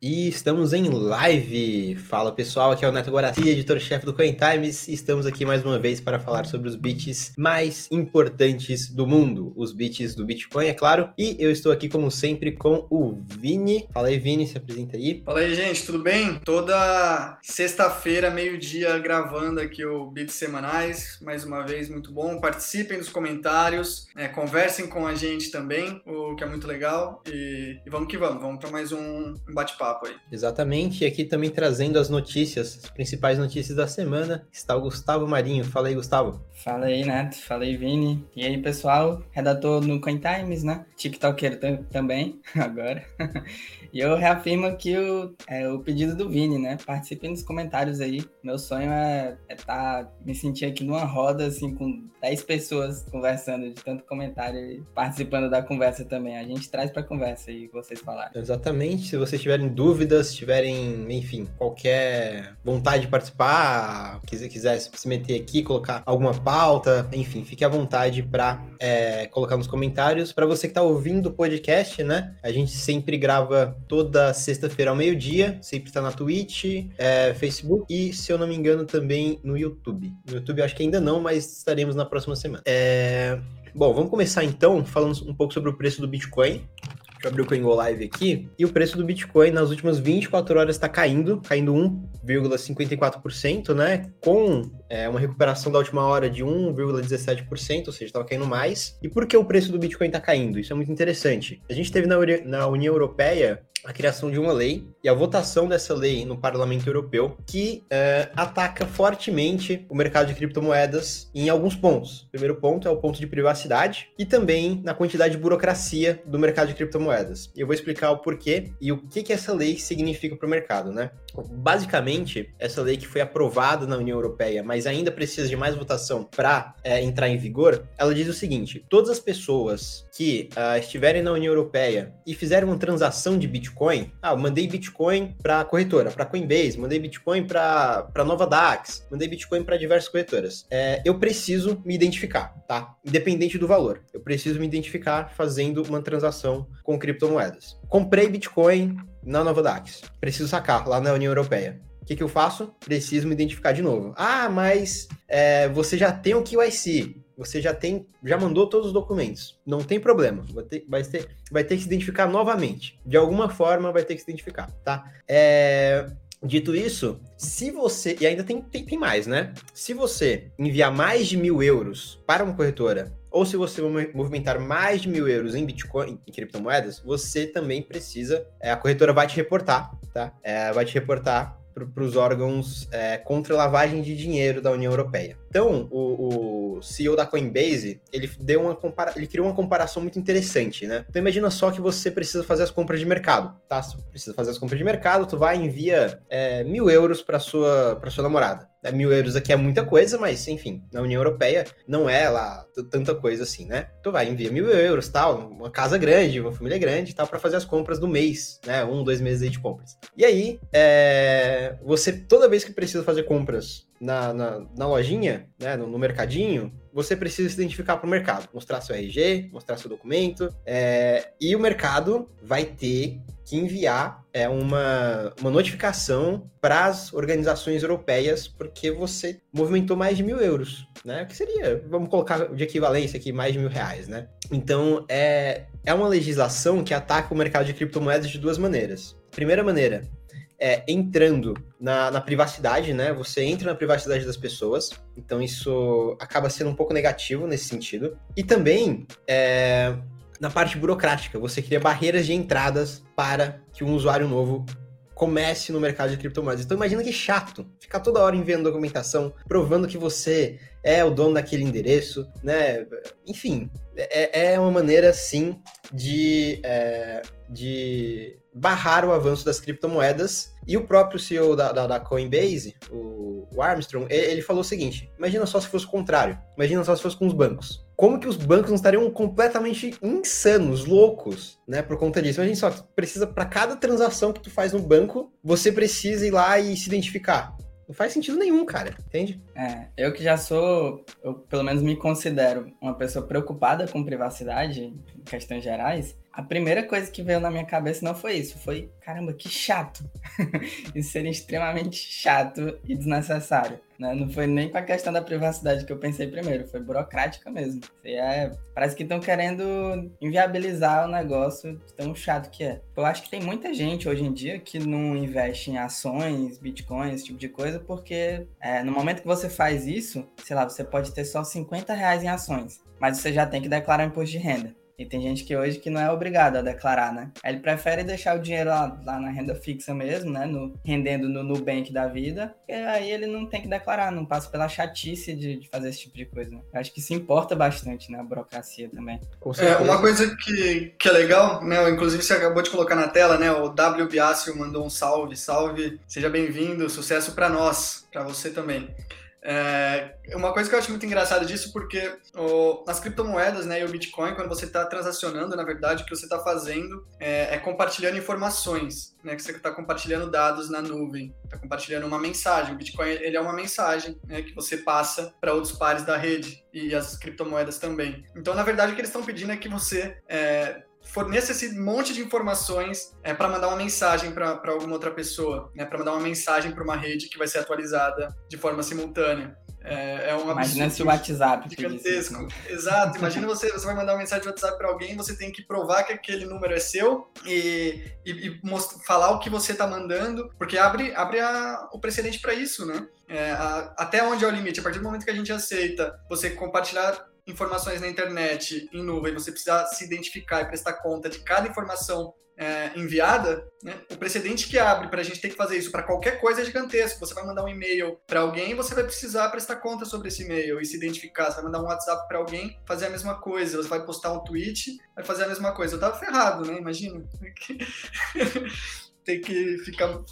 E estamos em live. Fala pessoal, aqui é o Neto Guaraci, editor-chefe do Coin Times, e estamos aqui mais uma vez para falar sobre os bits mais importantes do mundo, os bits do Bitcoin, é claro. E eu estou aqui como sempre com o Vini. Fala aí, Vini, se apresenta aí. Fala aí, gente, tudo bem? Toda sexta-feira, meio-dia, gravando aqui o Bits Semanais. Mais uma vez, muito bom. Participem dos comentários, é, conversem com a gente também, o que é muito legal. E, e vamos que vamos, vamos para mais um bate-papo papo aí. Exatamente, e aqui também trazendo as notícias, as principais notícias da semana, está o Gustavo Marinho. Fala aí, Gustavo. Fala aí, Neto. Fala aí, Vini. E aí, pessoal? Redator no Coin Times, né? TikToker também, agora. E eu reafirmo aqui o, é, o pedido do Vini, né? Participem nos comentários aí. Meu sonho é estar, é tá, me sentir aqui numa roda, assim, com 10 pessoas conversando, de tanto comentário e participando da conversa também. A gente traz para conversa aí, vocês falarem. Exatamente. Se vocês tiverem dúvidas, tiverem, enfim, qualquer vontade de participar, quiser, quiser se meter aqui, colocar alguma pauta, enfim, fique à vontade para é, colocar nos comentários. Para você que está ouvindo o podcast, né? A gente sempre grava toda sexta-feira ao meio-dia. Sempre está na Twitch, é, Facebook e, se eu não me engano, também no YouTube. No YouTube acho que ainda não, mas estaremos na próxima semana. É... Bom, vamos começar então falando um pouco sobre o preço do Bitcoin. Deixa eu abrir o CoinGo Live aqui. E o preço do Bitcoin nas últimas 24 horas está caindo, caindo 1,54%, né? Com é, uma recuperação da última hora de 1,17%, ou seja, estava caindo mais. E por que o preço do Bitcoin está caindo? Isso é muito interessante. A gente teve na, na União Europeia a criação de uma lei e a votação dessa lei no Parlamento Europeu que é, ataca fortemente o mercado de criptomoedas em alguns pontos. O primeiro ponto é o ponto de privacidade e também na quantidade de burocracia do mercado de criptomoedas. Eu vou explicar o porquê e o que, que essa lei significa para o mercado, né? Basicamente, essa lei que foi aprovada na União Europeia, mas ainda precisa de mais votação para é, entrar em vigor, ela diz o seguinte: todas as pessoas que uh, estiverem na União Europeia e fizerem uma transação de Bitcoin, ah, eu mandei Bitcoin para corretora, para Coinbase, mandei Bitcoin para Nova Dax, mandei Bitcoin para diversas corretoras. É, eu preciso me identificar, tá? Independente do valor, eu preciso me identificar fazendo uma transação com criptomoedas. Comprei Bitcoin na Nova Dax, preciso sacar lá na União Europeia. Que, que eu faço? Preciso me identificar de novo. Ah, mas é, você já tem o QIC você já tem, já mandou todos os documentos. Não tem problema. Vai ter, vai ter, vai ter que se identificar novamente. De alguma forma vai ter que se identificar, tá? É, dito isso, se você. E ainda tem, tem, tem mais, né? Se você enviar mais de mil euros para uma corretora ou se você movimentar mais de mil euros em Bitcoin, em criptomoedas, você também precisa, é, a corretora vai te reportar, tá? É, vai te reportar para os órgãos é, contra lavagem de dinheiro da União Europeia. Então, o, o CEO da Coinbase, ele deu uma compara ele criou uma comparação muito interessante, né? Então imagina só que você precisa fazer as compras de mercado, tá? Você precisa fazer as compras de mercado, tu vai e envia é, mil euros para sua sua namorada. É, mil euros aqui é muita coisa, mas enfim, na União Europeia não é lá tanta coisa assim, né? Tu vai envia mil euros, tal, uma casa grande, uma família grande, tal, para fazer as compras do mês, né? Um, dois meses aí de compras. E aí, é, você toda vez que precisa fazer compras na, na, na lojinha, né, no, no, mercadinho, você precisa se identificar para o mercado, mostrar seu RG, mostrar seu documento, é, e o mercado vai ter que enviar é, uma, uma notificação para as organizações europeias, porque você movimentou mais de mil euros, né? O que seria, vamos colocar de equivalência aqui, mais de mil reais, né? Então, é, é uma legislação que ataca o mercado de criptomoedas de duas maneiras. Primeira maneira, é, entrando na, na, privacidade, né? Você entra na privacidade das pessoas, então isso acaba sendo um pouco negativo nesse sentido. E também é, na parte burocrática, você cria barreiras de entradas para que um usuário novo comece no mercado de criptomoedas. Então imagina que chato ficar toda hora enviando documentação, provando que você é o dono daquele endereço, né? Enfim, é, é uma maneira sim de, é, de barrar o avanço das criptomoedas. E o próprio CEO da, da, da Coinbase, o, o Armstrong, ele, ele falou o seguinte: imagina só se fosse o contrário. Imagina só se fosse com os bancos. Como que os bancos não estariam completamente insanos, loucos, né, por conta disso? Imagina só, precisa para cada transação que tu faz no banco, você precisa ir lá e se identificar. Não faz sentido nenhum, cara, entende? É, eu que já sou, eu pelo menos me considero uma pessoa preocupada com privacidade, questões gerais, a primeira coisa que veio na minha cabeça não foi isso, foi caramba, que chato. isso seria extremamente chato e desnecessário. Né? Não foi nem para a questão da privacidade que eu pensei primeiro, foi burocrática mesmo. É, parece que estão querendo inviabilizar o negócio tão chato que é. Eu acho que tem muita gente hoje em dia que não investe em ações, bitcoins, esse tipo de coisa, porque é, no momento que você faz isso, sei lá, você pode ter só 50 reais em ações, mas você já tem que declarar imposto de renda. E tem gente que hoje que não é obrigado a declarar, né? Ele prefere deixar o dinheiro lá, lá na renda fixa mesmo, né? No, rendendo no Nubank da vida, e aí ele não tem que declarar, não passa pela chatice de, de fazer esse tipo de coisa. Né? Eu acho que se importa bastante, né? A burocracia também. É, uma coisa que, que é legal, né? Inclusive você acabou de colocar na tela, né? O W Biácio mandou um salve, salve, seja bem-vindo, sucesso para nós, para você também. É, uma coisa que eu acho muito engraçada disso, porque o, as criptomoedas né, e o Bitcoin, quando você está transacionando, na verdade, o que você está fazendo é, é, compartilhando informações, né, que você está compartilhando dados na nuvem, está compartilhando uma mensagem. O Bitcoin ele é uma mensagem né, que você passa para outros pares da rede e as criptomoedas também. Então, na verdade, o que eles estão pedindo é que você é, forneça esse monte de informações é, para mandar uma mensagem para alguma outra pessoa, né, para mandar uma mensagem para uma rede que vai ser atualizada de forma simultânea. É, é um Imagina se o WhatsApp gigantesco. Exato. Imagina você, você vai mandar uma mensagem de WhatsApp para alguém, você tem que provar que aquele número é seu e, e, e mostrar, falar o que você está mandando, porque abre, abre a, o precedente para isso, né? É, a, até onde é o limite? A partir do momento que a gente aceita você compartilhar informações na internet em nuvem, você precisa se identificar e prestar conta de cada informação é, enviada, né, o precedente que abre para a gente ter que fazer isso para qualquer coisa é gigantesco. Você vai mandar um e-mail para alguém, você vai precisar prestar conta sobre esse e-mail e se identificar. Você vai mandar um WhatsApp para alguém, fazer a mesma coisa. Você vai postar um tweet, vai fazer a mesma coisa. Eu tava ferrado, né? Imagina. ter que ficar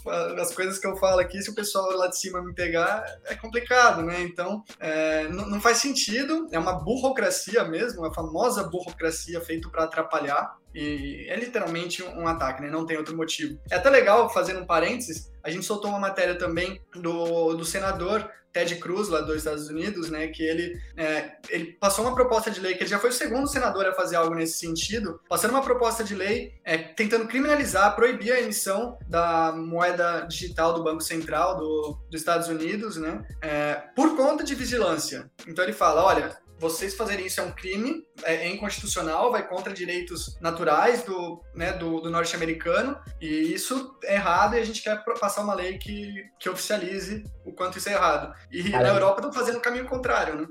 as coisas que eu falo aqui, se o pessoal lá de cima me pegar, é complicado, né? Então, é, não, não, faz sentido, é uma burocracia mesmo, a famosa burocracia feita para atrapalhar. E é literalmente um ataque, né? Não tem outro motivo. É até legal, fazendo um parênteses, a gente soltou uma matéria também do, do senador Ted Cruz, lá dos Estados Unidos, né, que ele, é, ele passou uma proposta de lei, que ele já foi o segundo senador a fazer algo nesse sentido, passando uma proposta de lei é, tentando criminalizar, proibir a emissão da moeda digital do Banco Central do, dos Estados Unidos, né, é, por conta de vigilância. Então ele fala, olha, vocês fazerem isso é um crime, é, é inconstitucional, vai contra direitos naturais do, né, do, do norte-americano, e isso é errado e a gente quer passar uma lei que, que oficialize o quanto isso é errado. E Caramba. na Europa estão fazendo o caminho contrário, né?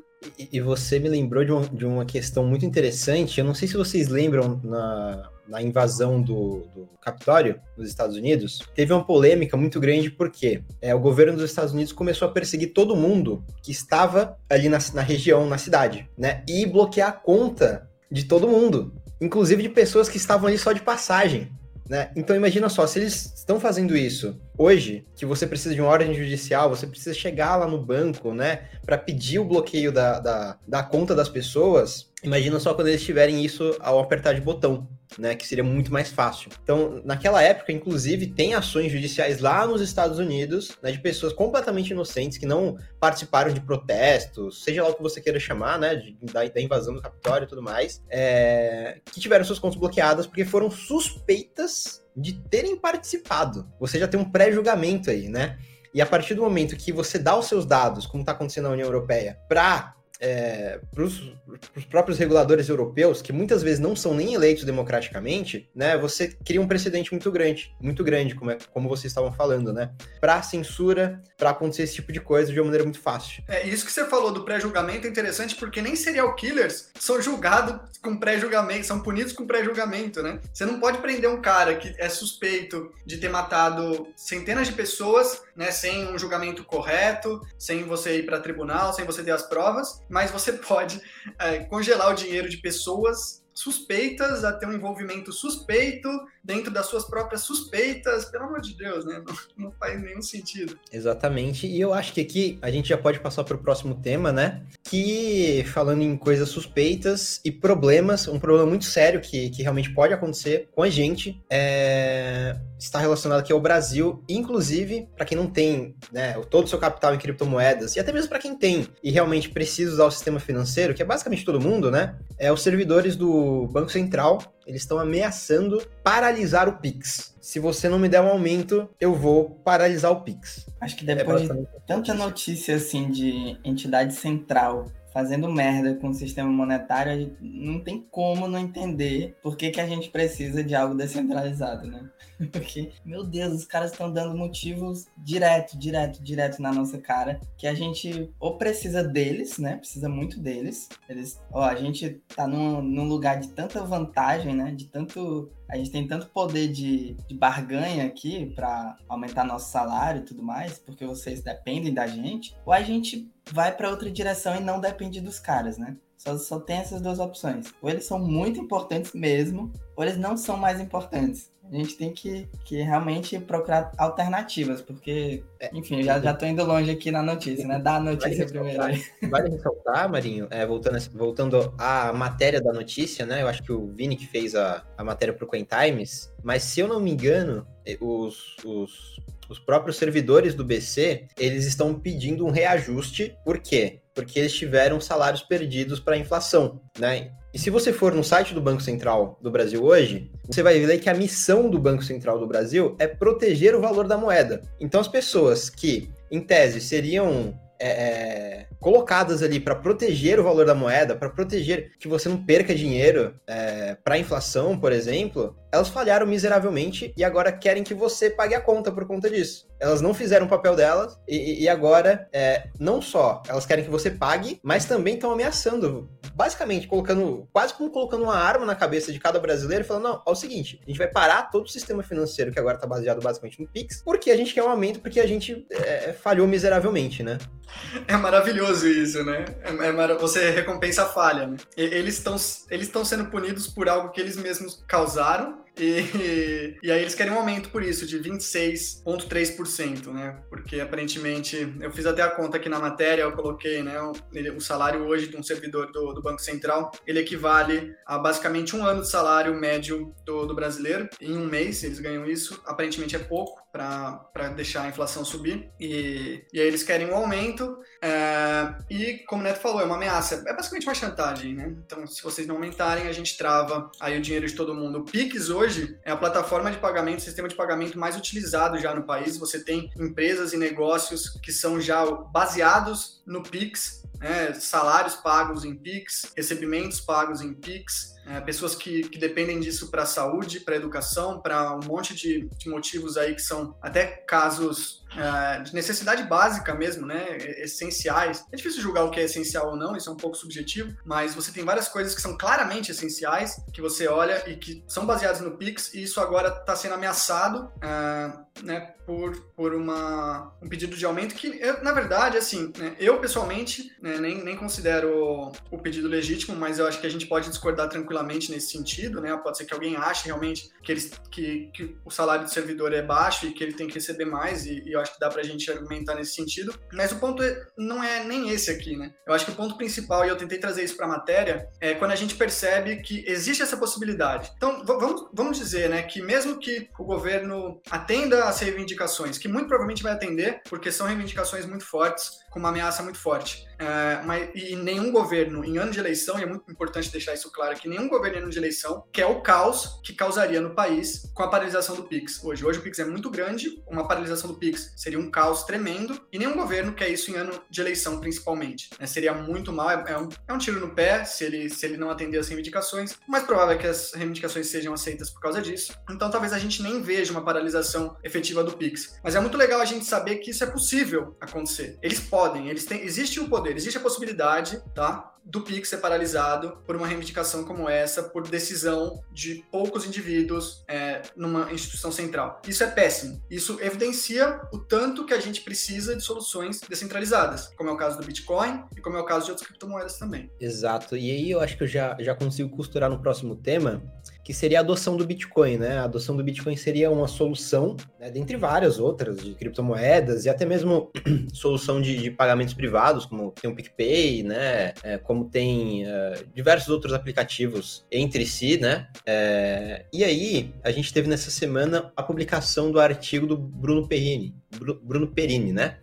E, você me lembrou de, um, de uma questão muito interessante, eu não sei se vocês lembram na, na invasão do, do Capitólio nos Estados Unidos, teve uma polêmica muito grande porque é, o governo dos Estados Unidos começou a perseguir todo mundo que estava ali na, na região, na cidade, né? E bloquear a conta de todo mundo, inclusive de pessoas que estavam ali só de passagem. Né? Então imagina só, se eles estão fazendo isso hoje, que você precisa de uma ordem judicial, você precisa chegar lá no banco, né, para pedir o bloqueio da, da, da conta das pessoas, imagina só quando eles tiverem isso ao apertar de botão né, que seria muito mais fácil. Então, naquela época, inclusive, tem ações judiciais lá nos Estados Unidos, né, de pessoas completamente inocentes que não participaram de protestos, seja lá o que você queira chamar, né, de, da, da, invasão do Capitólio e tudo mais, é, que tiveram suas contas bloqueadas porque foram suspeitas de terem participado. Você já tem um pré-julgamento aí, né? E a partir do momento que você dá os seus dados, como está acontecendo na União Europeia, para é, para os próprios reguladores europeus, que muitas vezes não são nem eleitos democraticamente, né, você cria um precedente muito grande, muito grande, como, é, como vocês estavam falando, né, para censura, para acontecer esse tipo de coisa de uma maneira muito fácil. É, isso que você falou do pré-julgamento é interessante porque nem serial killers são julgados com pré-julgamento, são punidos com pré-julgamento, né? Você não pode prender um cara que é suspeito de ter matado centenas de pessoas, né, sem um julgamento correto, sem você ir para tribunal, sem você ter as provas, mas você pode é, congelar o dinheiro de pessoas suspeitas a ter um envolvimento suspeito dentro das suas próprias suspeitas, pelo amor de Deus, né? Não, não faz nenhum sentido. Exatamente, e eu acho que aqui a gente já pode passar para o próximo tema, né? Que falando em coisas suspeitas e problemas, um problema muito sério que, que realmente pode acontecer com a gente é está relacionado aqui ao Brasil, inclusive para quem não tem né, todo o seu capital em criptomoedas, e até mesmo para quem tem e realmente precisa usar o sistema financeiro, que é basicamente todo mundo, né? É os servidores do Banco Central, eles estão ameaçando paralisar o Pix. Se você não me der um aumento, eu vou paralisar o Pix. Acho que depois é de tanta notícia assim de entidade central fazendo merda com o sistema monetário, não tem como não entender por que, que a gente precisa de algo descentralizado, né? Porque, meu Deus, os caras estão dando motivos direto, direto, direto na nossa cara, que a gente ou precisa deles, né? Precisa muito deles. Eles, ó, a gente tá num, num lugar de tanta vantagem, né? De tanto a gente tem tanto poder de, de barganha aqui para aumentar nosso salário e tudo mais, porque vocês dependem da gente, ou a gente vai para outra direção e não depende dos caras, né? Só, só tem essas duas opções. Ou eles são muito importantes mesmo, ou eles não são mais importantes. A gente tem que, que realmente procurar alternativas, porque, é, enfim, já, já tô indo longe aqui na notícia, né? Dá a notícia vale primeiro aí. Vale ressaltar, Marinho, é, voltando, voltando à matéria da notícia, né? Eu acho que o Vini que fez a, a matéria pro Coin Times, mas se eu não me engano, os, os, os próprios servidores do BC, eles estão pedindo um reajuste, por quê? Porque eles tiveram salários perdidos para a inflação, né? E se você for no site do Banco Central do Brasil hoje, você vai ver que a missão do Banco Central do Brasil é proteger o valor da moeda. Então, as pessoas que, em tese, seriam é, é colocadas ali para proteger o valor da moeda, para proteger que você não perca dinheiro é, para inflação, por exemplo, elas falharam miseravelmente e agora querem que você pague a conta por conta disso. Elas não fizeram o papel delas e, e agora, é, não só elas querem que você pague, mas também estão ameaçando, basicamente colocando, quase como colocando uma arma na cabeça de cada brasileiro e falando: não, é o seguinte, a gente vai parar todo o sistema financeiro que agora está baseado basicamente no Pix, porque a gente quer um aumento, porque a gente é, falhou miseravelmente, né? É maravilhoso isso, né? É, é. Você recompensa a falha, né? Eles estão eles sendo punidos por algo que eles mesmos causaram e, e aí eles querem um aumento por isso, de 26,3%, né? Porque aparentemente, eu fiz até a conta aqui na matéria, eu coloquei, né? O, ele, o salário hoje de um servidor do, do, Banco Central, ele equivale a basicamente um ano de salário médio do, do brasileiro. Em um mês, eles ganham isso. Aparentemente é pouco para deixar a inflação subir. E, e aí eles querem um aumento. É, e, como o Neto falou, é uma ameaça. É basicamente uma chantagem, né? Então, se vocês não aumentarem, a gente trava aí o dinheiro de todo mundo. O Pix hoje é a plataforma de pagamento, sistema de pagamento mais utilizado já no país. Você tem empresas e negócios que são já baseados no Pix, né? salários pagos em Pix, recebimentos pagos em Pix é, pessoas que, que dependem disso para a saúde, para a educação, para um monte de, de, motivos aí que são até casos é, de necessidade básica mesmo, né? Essenciais. É difícil julgar o que é essencial ou não, isso é um pouco subjetivo, mas você tem várias coisas que são claramente essenciais, que você olha e que são baseadas no Pix, e isso agora está sendo ameaçado, é, né? Por, por uma, um pedido de aumento que, eu, na verdade, assim, né, eu pessoalmente né, nem, nem considero o pedido legítimo, mas eu acho que a gente pode discordar tranquilamente tranquilamente nesse sentido, né? Pode ser que alguém ache realmente que, eles, que, que o salário do servidor é baixo e que ele tem que receber mais, e, e eu acho que dá pra gente argumentar nesse sentido. Mas o ponto é, não é nem esse aqui, né? Eu acho que o ponto principal, e eu tentei trazer isso pra matéria, é quando a gente percebe que existe essa possibilidade. Então, vamos, vamos dizer, né, que mesmo que o governo atenda às reivindicações, que muito provavelmente vai atender, porque são reivindicações muito fortes, com uma ameaça muito forte. É, mas, e nenhum governo, em ano de eleição, e é muito importante deixar isso claro, que nenhum governo em ano de eleição quer o caos que causaria no país com a paralisação do Pix. Hoje, hoje o Pix é muito grande, uma paralisação do Pix seria um caos tremendo, e nenhum governo quer isso em ano de eleição, principalmente. É, seria muito mal, é, é, um, é um tiro no pé se ele, se ele não atender as reivindicações. O mais provável é que as reivindicações sejam aceitas por causa disso. Então talvez a gente nem veja uma paralisação efetiva do Pix. Mas é muito legal a gente saber que isso é possível acontecer. Eles podem podem, eles têm, existe o poder, existe a possibilidade, tá? Do Pix ser paralisado por uma reivindicação como essa, por decisão de poucos indivíduos é, numa instituição central. Isso é péssimo. Isso evidencia o tanto que a gente precisa de soluções descentralizadas, como é o caso do Bitcoin e como é o caso de outras criptomoedas também. Exato. E aí eu acho que eu já, já consigo costurar no próximo tema, que seria a adoção do Bitcoin, né? A adoção do Bitcoin seria uma solução, né, dentre várias outras, de criptomoedas e até mesmo solução de, de, pagamentos privados, como tem o PicPay, né? É, como como tem uh, diversos outros aplicativos entre si, né? É, e aí, a gente teve nessa semana a publicação do artigo do Bruno Perini, Bruno Perini, né?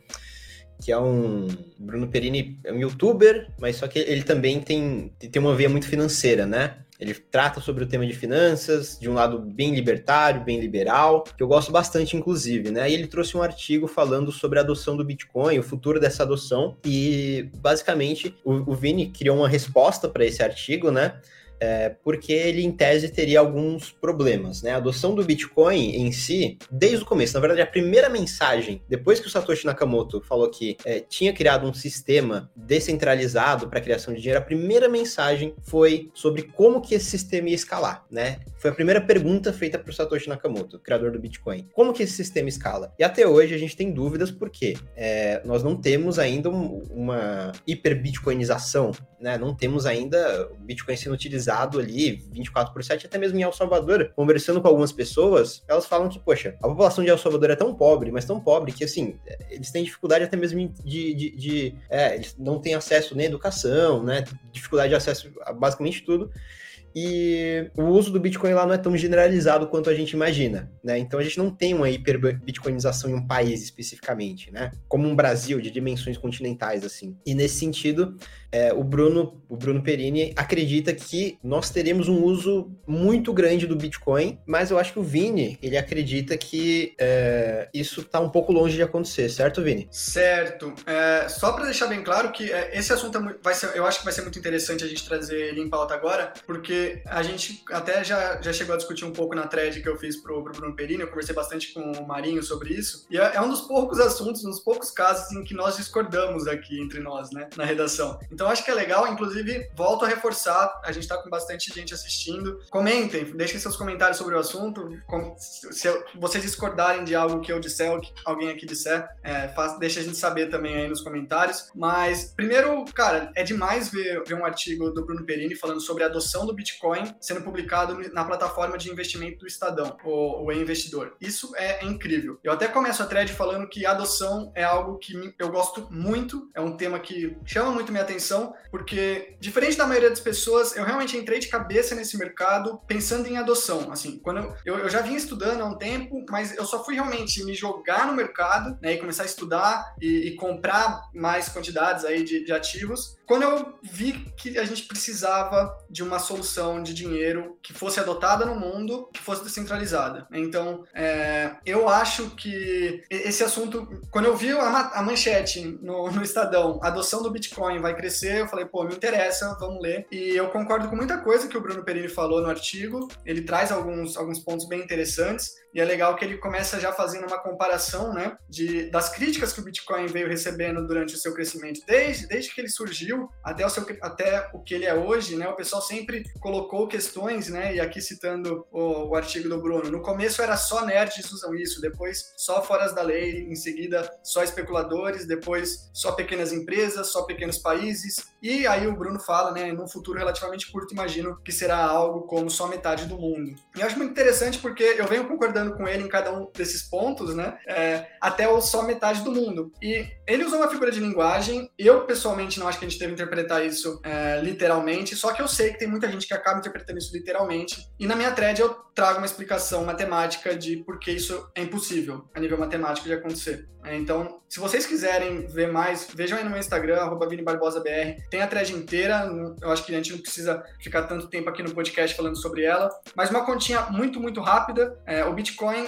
que é um. Bruno Perini é um youtuber, mas só que ele também tem, tem uma veia muito financeira, né? Ele trata sobre o tema de finanças, de um lado bem libertário, bem liberal, que eu gosto bastante, inclusive, né? E ele trouxe um artigo falando sobre a adoção do Bitcoin, o futuro dessa adoção, e basicamente o, o Vini criou uma resposta para esse artigo, né? É, porque ele, em tese, teria alguns problemas. Né? A adoção do Bitcoin em si, desde o começo, na verdade, a primeira mensagem, depois que o Satoshi Nakamoto falou que é, tinha criado um sistema descentralizado para a criação de dinheiro, a primeira mensagem foi sobre como que esse sistema ia escalar. Né? Foi a primeira pergunta feita para o Satoshi Nakamoto, criador do Bitcoin. Como que esse sistema escala? E até hoje a gente tem dúvidas porque é, nós não temos ainda um, uma hiper-bitcoinização, né? não temos ainda o Bitcoin sendo utilizado ali 24 por 7, até mesmo em El Salvador, conversando com algumas pessoas, elas falam que, poxa, a população de El Salvador é tão pobre, mas tão pobre que, assim, eles têm dificuldade até mesmo de. de, de é, eles não têm acesso nem à educação, né? Dificuldade de acesso a basicamente tudo e o uso do Bitcoin lá não é tão generalizado quanto a gente imagina, né? Então a gente não tem uma hiper-bitcoinização em um país especificamente, né? Como um Brasil de dimensões continentais assim. E nesse sentido, é, o Bruno, o Bruno Perini acredita que nós teremos um uso muito grande do Bitcoin, mas eu acho que o Vini ele acredita que é, isso está um pouco longe de acontecer, certo, Vini? Certo. É, só para deixar bem claro que é, esse assunto é vai ser, eu acho que vai ser muito interessante a gente trazer ele em pauta agora, porque a gente até já, já chegou a discutir um pouco na thread que eu fiz pro, pro Bruno Perini, eu conversei bastante com o Marinho sobre isso, e é, é um dos poucos assuntos, um dos poucos casos em que nós discordamos aqui entre nós, né, na redação. Então acho que é legal, inclusive, volto a reforçar, a gente tá com bastante gente assistindo. Comentem, deixem seus comentários sobre o assunto, se vocês discordarem de algo que eu disser ou que alguém aqui disser, é, faz, deixa a gente saber também aí nos comentários. Mas, primeiro, cara, é demais ver, ver um artigo do Bruno Perini falando sobre a adoção do Bitcoin Bitcoin sendo publicado na plataforma de investimento do Estadão, o, o investidor Isso é, incrível. Eu até começo a thread falando que adoção é algo que eu gosto muito, é um tema que chama muito minha atenção, porque, diferente da maioria das pessoas, eu realmente entrei de cabeça nesse mercado pensando em adoção. Assim, quando eu, eu, eu já vinha estudando há um tempo, mas eu só fui realmente me jogar no mercado, né, e começar a estudar e, e comprar mais quantidades aí de, de ativos, quando eu vi que a gente precisava de uma solução de dinheiro que fosse adotada no mundo, que fosse descentralizada. Então, é, eu acho que esse assunto, quando eu vi a, a manchete no, no, Estadão, adoção do Bitcoin vai crescer, eu falei, pô, me interessa, vamos ler. E eu concordo com muita coisa que o Bruno Perini falou no artigo, ele traz alguns, alguns pontos bem interessantes. E é legal que ele começa já fazendo uma comparação, né, de, das críticas que o Bitcoin veio recebendo durante o seu crescimento, desde, desde que ele surgiu até o, seu, até o que ele é hoje, né, o pessoal sempre colocou questões, né, e aqui citando o, o artigo do Bruno, no começo era só nerds usam isso, depois só foras da lei, em seguida só especuladores, depois só pequenas empresas, só pequenos países, e aí o Bruno fala, né, num futuro relativamente curto, imagino que será algo como só metade do mundo. E eu acho muito interessante porque eu venho concordando concordando com ele em cada um desses pontos, né? É, até o só metade do mundo. E ele usou uma figura de linguagem. Eu, pessoalmente, não acho que a gente deve interpretar isso é, literalmente, só que eu sei que tem muita gente que acaba interpretando isso literalmente. E na minha thread eu trago uma explicação matemática de por que isso é impossível a nível matemático de acontecer. É, então, se vocês quiserem ver mais, vejam aí no meu Instagram, ViniBarbosaBR. Tem a thread inteira, eu acho que a gente não precisa ficar tanto tempo aqui no podcast falando sobre ela. Mas uma continha muito, muito rápida. É, o Bitcoin,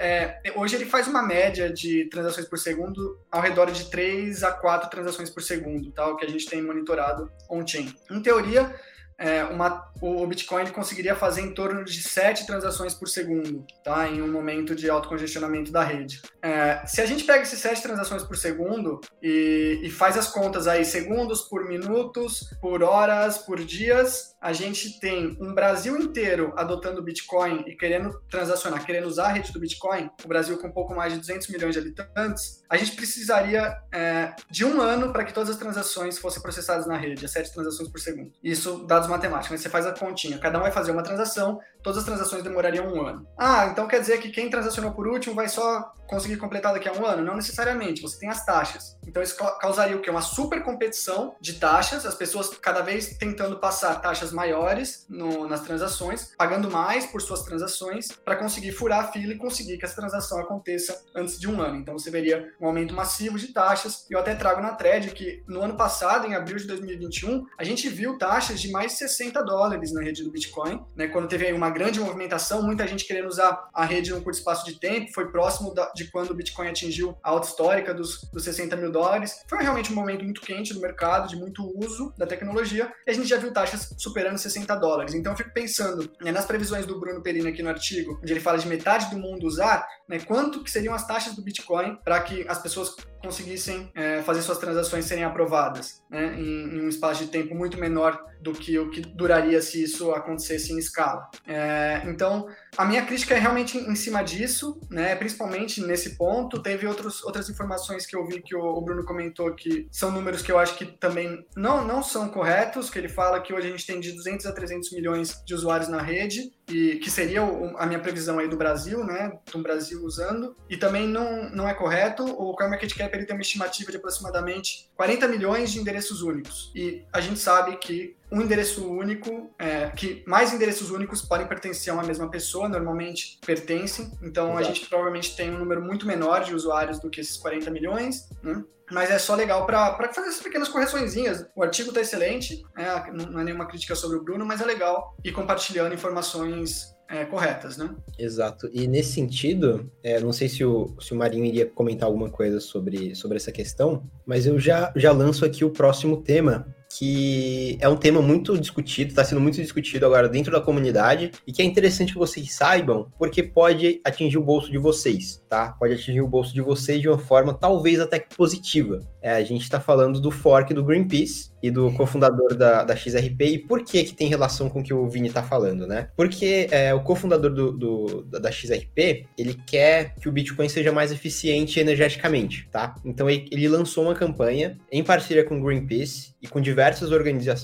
é, hoje ele faz uma média de transações por segundo ao redor de 3 a 4 transações por segundo, tá? o que a gente tem monitorado on-chain. Em teoria, é, uma, o Bitcoin ele conseguiria fazer em torno de 7 transações por segundo, tá? Em um momento de autocongestionamento da rede. É, se a gente pega esses 7 transações por segundo e, e, faz as contas aí, segundos por minutos, por horas, por dias, a gente tem um Brasil inteiro adotando Bitcoin e querendo transacionar, querendo usar a rede do Bitcoin, o Brasil com um pouco mais de 200 milhões de habitantes, a gente precisaria é, de um ano para que todas as transações fossem processadas na rede, as 7 transações por segundo. Isso, dados dados matemáticos, você faz a continha, cada um vai fazer uma transação, todas as transações demorariam um ano. Ah, então quer dizer que quem transacionou por último vai só conseguir completar daqui a um ano? Não necessariamente, você tem as taxas. Então isso causaria o quê? Uma super competição de taxas, as pessoas cada vez tentando passar taxas maiores no, nas transações, pagando mais por suas transações para conseguir furar a fila e conseguir que essa transação aconteça antes de um ano. Então você veria um aumento massivo de taxas. Eu até trago na thread que no ano passado, em abril de 2021, a gente viu taxas de mais 60 dólares na rede do Bitcoin, né? Quando teve aí uma grande movimentação, muita gente querendo usar a rede num curto espaço de tempo, foi próximo da, de quando o Bitcoin atingiu a alta histórica dos, dos 60 mil dólares. Foi realmente um momento muito quente do mercado, de muito uso da tecnologia, e a gente já viu taxas superando 60 dólares. Então eu fico pensando né, nas previsões do Bruno Perini aqui no artigo, onde ele fala de metade do mundo usar, né, quanto que seriam as taxas do Bitcoin para que as pessoas conseguissem é, fazer suas transações serem aprovadas né, em, em, um espaço de tempo muito menor do que o que duraria se isso acontecesse em escala. É, então, a minha crítica é realmente em cima disso, né, principalmente nesse ponto. Teve outros, outras informações que eu vi que o, o, Bruno comentou que são números que eu acho que também não, não são corretos, que ele fala que hoje a gente tem de 200 a 300 milhões de usuários na rede, e que seria a minha previsão aí do Brasil, né, do Brasil usando, e também não, não é correto. O CoinMarketCap ele tem uma estimativa de aproximadamente 40 milhões de endereços únicos. E a gente sabe que um endereço único, é, que mais endereços únicos podem pertencer a uma mesma pessoa, normalmente pertencem. Então Exato. a gente provavelmente tem um número muito menor de usuários do que esses 40 milhões. Né? Mas é só legal para fazer essas pequenas correçõezinhas. O artigo está excelente, é, não é nenhuma crítica sobre o Bruno, mas é legal ir compartilhando informações é, corretas, né? Exato. E nesse sentido, é, não sei se o, se o Marinho iria comentar alguma coisa sobre, sobre essa questão, mas eu já, já lanço aqui o próximo tema, que é um tema muito discutido, está sendo muito discutido agora dentro da comunidade e que é interessante que vocês saibam, porque pode atingir o bolso de vocês, tá? Pode atingir o bolso de vocês de uma forma talvez até que positiva. É, a gente está falando do fork do Greenpeace e do cofundador da, da XRP e por que que tem relação com o que o Vini está falando, né? Porque é, o cofundador do, do, da XRP, ele quer que o Bitcoin seja mais eficiente energeticamente, tá? Então ele, ele lançou uma campanha em parceria com o Greenpeace e com diversas organiza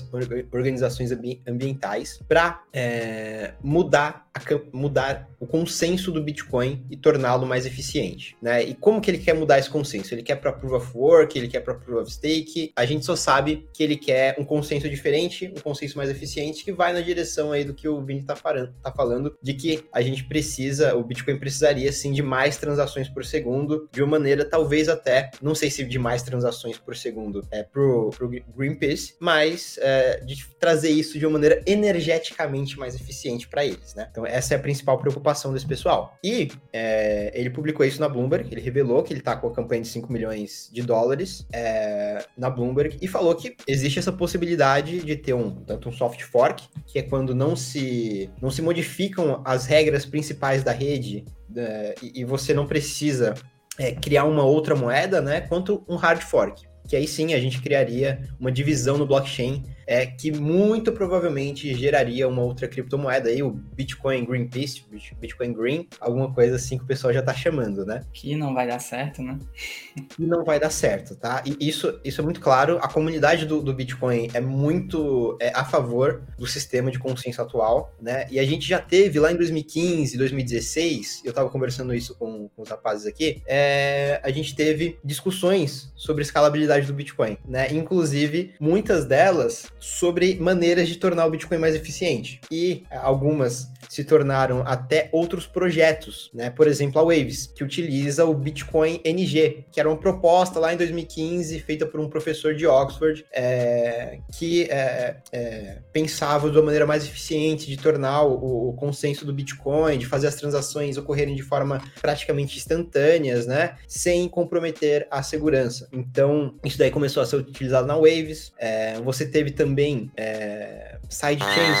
organizações ambientais para é, mudar, mudar o consenso do Bitcoin e torná-lo mais eficiente. Né? E como que ele quer mudar esse consenso? Ele quer para Proof of Work, ele quer para Proof of Stake, a gente só sabe que ele quer um consenso diferente, um consenso mais eficiente, que vai na direção aí do que o Vini está tá falando, de que a gente precisa, o Bitcoin precisaria sim de mais transações por segundo, de uma maneira talvez até, não sei se de mais transações por segundo é pro, pro Greenpeace, mas é, de trazer isso de uma maneira energeticamente mais eficiente para eles, né? Então essa é a principal preocupação desse pessoal. E é, ele publicou isso na Bloomberg, ele revelou que ele está com a campanha de 5 milhões de dólares é, na Bloomberg e falou que existe essa possibilidade de ter um tanto um soft fork, que é quando não se não se modificam as regras principais da rede é, e, e, você não precisa é, criar uma outra moeda, né? Quanto um hard fork que aí sim a gente criaria uma divisão no blockchain é, que muito provavelmente geraria uma outra criptomoeda aí, o Bitcoin Greenpeace, Bitcoin Green, alguma coisa assim que o pessoal já tá chamando, né? Que não vai dar certo, né? Que não vai dar certo, tá? E isso, isso é muito claro. A comunidade do, do Bitcoin é muito é, a favor do sistema de consenso atual, né? E a gente já teve lá em 2015, 2016, eu tava conversando isso com, com os rapazes aqui, é, a gente teve discussões sobre escalabilidade do Bitcoin, né? Inclusive, muitas delas sobre maneiras de tornar o Bitcoin mais eficiente. E algumas se tornaram até outros projetos, né? Por exemplo, a Waves, que utiliza o Bitcoin NG, que era uma proposta lá em 2015 feita por um professor de Oxford é, que é, é, pensava de uma maneira mais eficiente de tornar o, o, consenso do Bitcoin, de fazer as transações ocorrerem de forma praticamente instantâneas, né? Sem comprometer a segurança. Então, isso daí começou a ser utilizado na Waves. É, você teve também é, sidechains.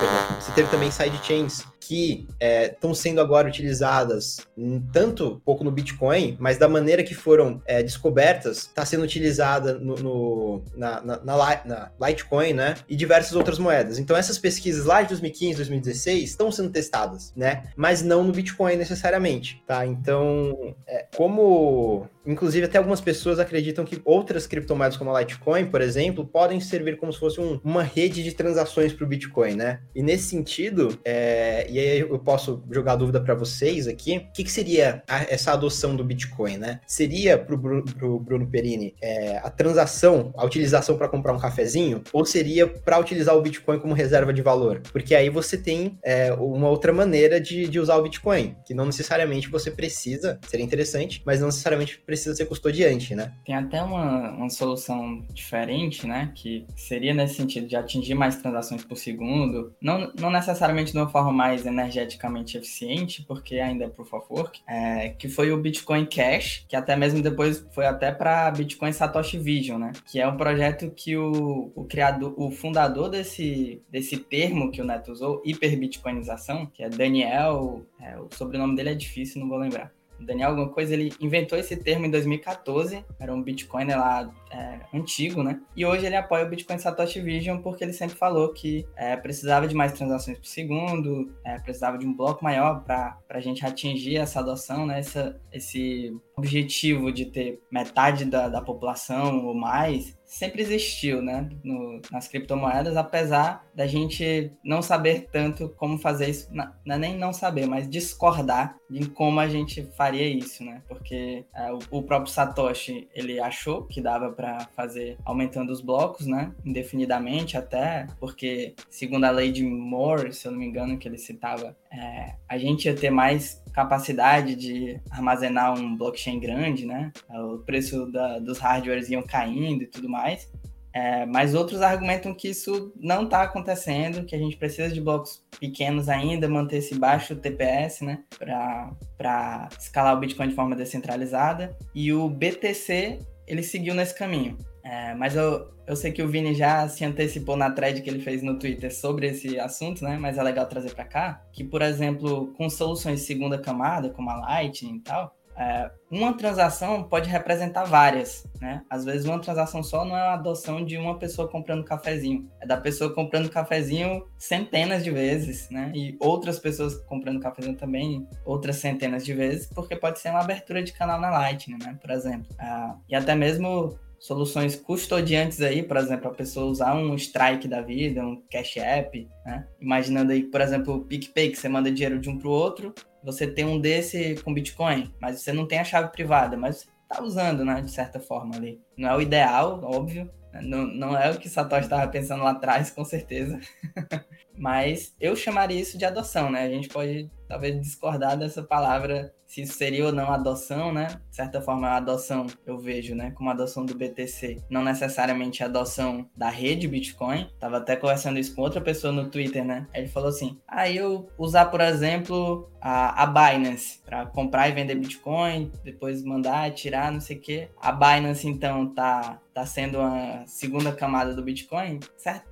Perdão, você teve também sidechains que estão é, sendo agora utilizadas tanto um pouco no Bitcoin, mas da maneira que foram é, descobertas, está sendo utilizada no, no na, na, na, na, Litecoin, né? E diversas outras moedas. Então essas pesquisas lá de 2015, 2016 estão sendo testadas, né? Mas não no Bitcoin necessariamente, tá? Então, é, como Inclusive, até algumas pessoas acreditam que outras criptomoedas, como a Litecoin, por exemplo, podem servir como se fosse um, uma rede de transações para o Bitcoin, né? E nesse sentido, é, e aí eu posso jogar a dúvida para vocês aqui, o que, que seria a, essa adoção do Bitcoin, né? Seria para o Bruno Perini é, a transação, a utilização para comprar um cafezinho, ou seria para utilizar o Bitcoin como reserva de valor? Porque aí você tem é, uma outra maneira de, de usar o Bitcoin, que não necessariamente você precisa, seria interessante, mas não necessariamente precisa ser custodiante, né? Tem até uma, uma solução diferente, né? Que seria nesse sentido de atingir mais transações por segundo, não, não necessariamente de uma forma mais energeticamente eficiente, porque ainda é Proof of Work, é, que foi o Bitcoin Cash, que até mesmo depois foi até para Bitcoin Satoshi Vision, né? Que é um projeto que o, o criador, o fundador desse, desse termo que o Neto usou, hiperbitcoinização, que é Daniel, é, o sobrenome dele é difícil, não vou lembrar. Daniel alguma coisa, ele inventou esse termo em 2014, era um Bitcoin lá é, antigo, né? E hoje ele apoia o Bitcoin Satoshi Vision porque ele sempre falou que é, precisava de mais transações por segundo, é, precisava de um bloco maior para a gente atingir essa adoção, né? Essa, esse objetivo de ter metade da, da população ou mais sempre existiu, né, no, nas criptomoedas, apesar da gente não saber tanto como fazer isso, não, é nem não saber, mas discordar de como a gente faria isso, né, porque é, o, o, próprio Satoshi, ele achou que dava para fazer aumentando os blocos, né, indefinidamente até, porque segundo a lei de Moore, se eu não me engano, que ele citava, é, a gente ia ter mais capacidade de armazenar um blockchain grande, né? O preço da, dos hardwares iam caindo e tudo mais. É, mas outros argumentam que isso não está acontecendo, que a gente precisa de blocos pequenos ainda, manter esse baixo TPS, né, para escalar o Bitcoin de forma descentralizada. E o BTC, ele seguiu nesse caminho. É, mas eu, eu sei que o Vini já se antecipou na thread que ele fez no Twitter sobre esse assunto, né? Mas é legal trazer para cá. Que, por exemplo, com soluções de segunda camada, como a Lightning e tal, é, uma transação pode representar várias, né? Às vezes uma transação só não é a adoção de uma pessoa comprando cafezinho, é da pessoa comprando cafezinho centenas de vezes, né? E outras pessoas comprando cafezinho também outras centenas de vezes, porque pode ser uma abertura de canal na Lightning, né? Por exemplo. Ah, e até mesmo soluções custodiantes aí, por exemplo, a pessoa usar um Strike da vida, um Cash App, né? Imaginando aí, por exemplo, o PicPay, que você manda dinheiro de um para o outro, você tem um desse com Bitcoin, mas você não tem a chave privada, mas está usando, né, de certa forma ali. Não é o ideal, óbvio, né? não, não é o que Satoshi estava pensando lá atrás, com certeza. mas eu chamaria isso de adoção, né? A gente pode talvez discordar dessa palavra se isso seria ou não adoção, né? De certa forma, a adoção eu vejo, né, como adoção do BTC, não necessariamente a adoção da rede Bitcoin. Tava até conversando isso com outra pessoa no Twitter, né? Ele falou assim: "Ah, eu usar, por exemplo, a, a Binance para comprar e vender Bitcoin, depois mandar, tirar, não sei o quê. A Binance então tá tá sendo a segunda camada do Bitcoin?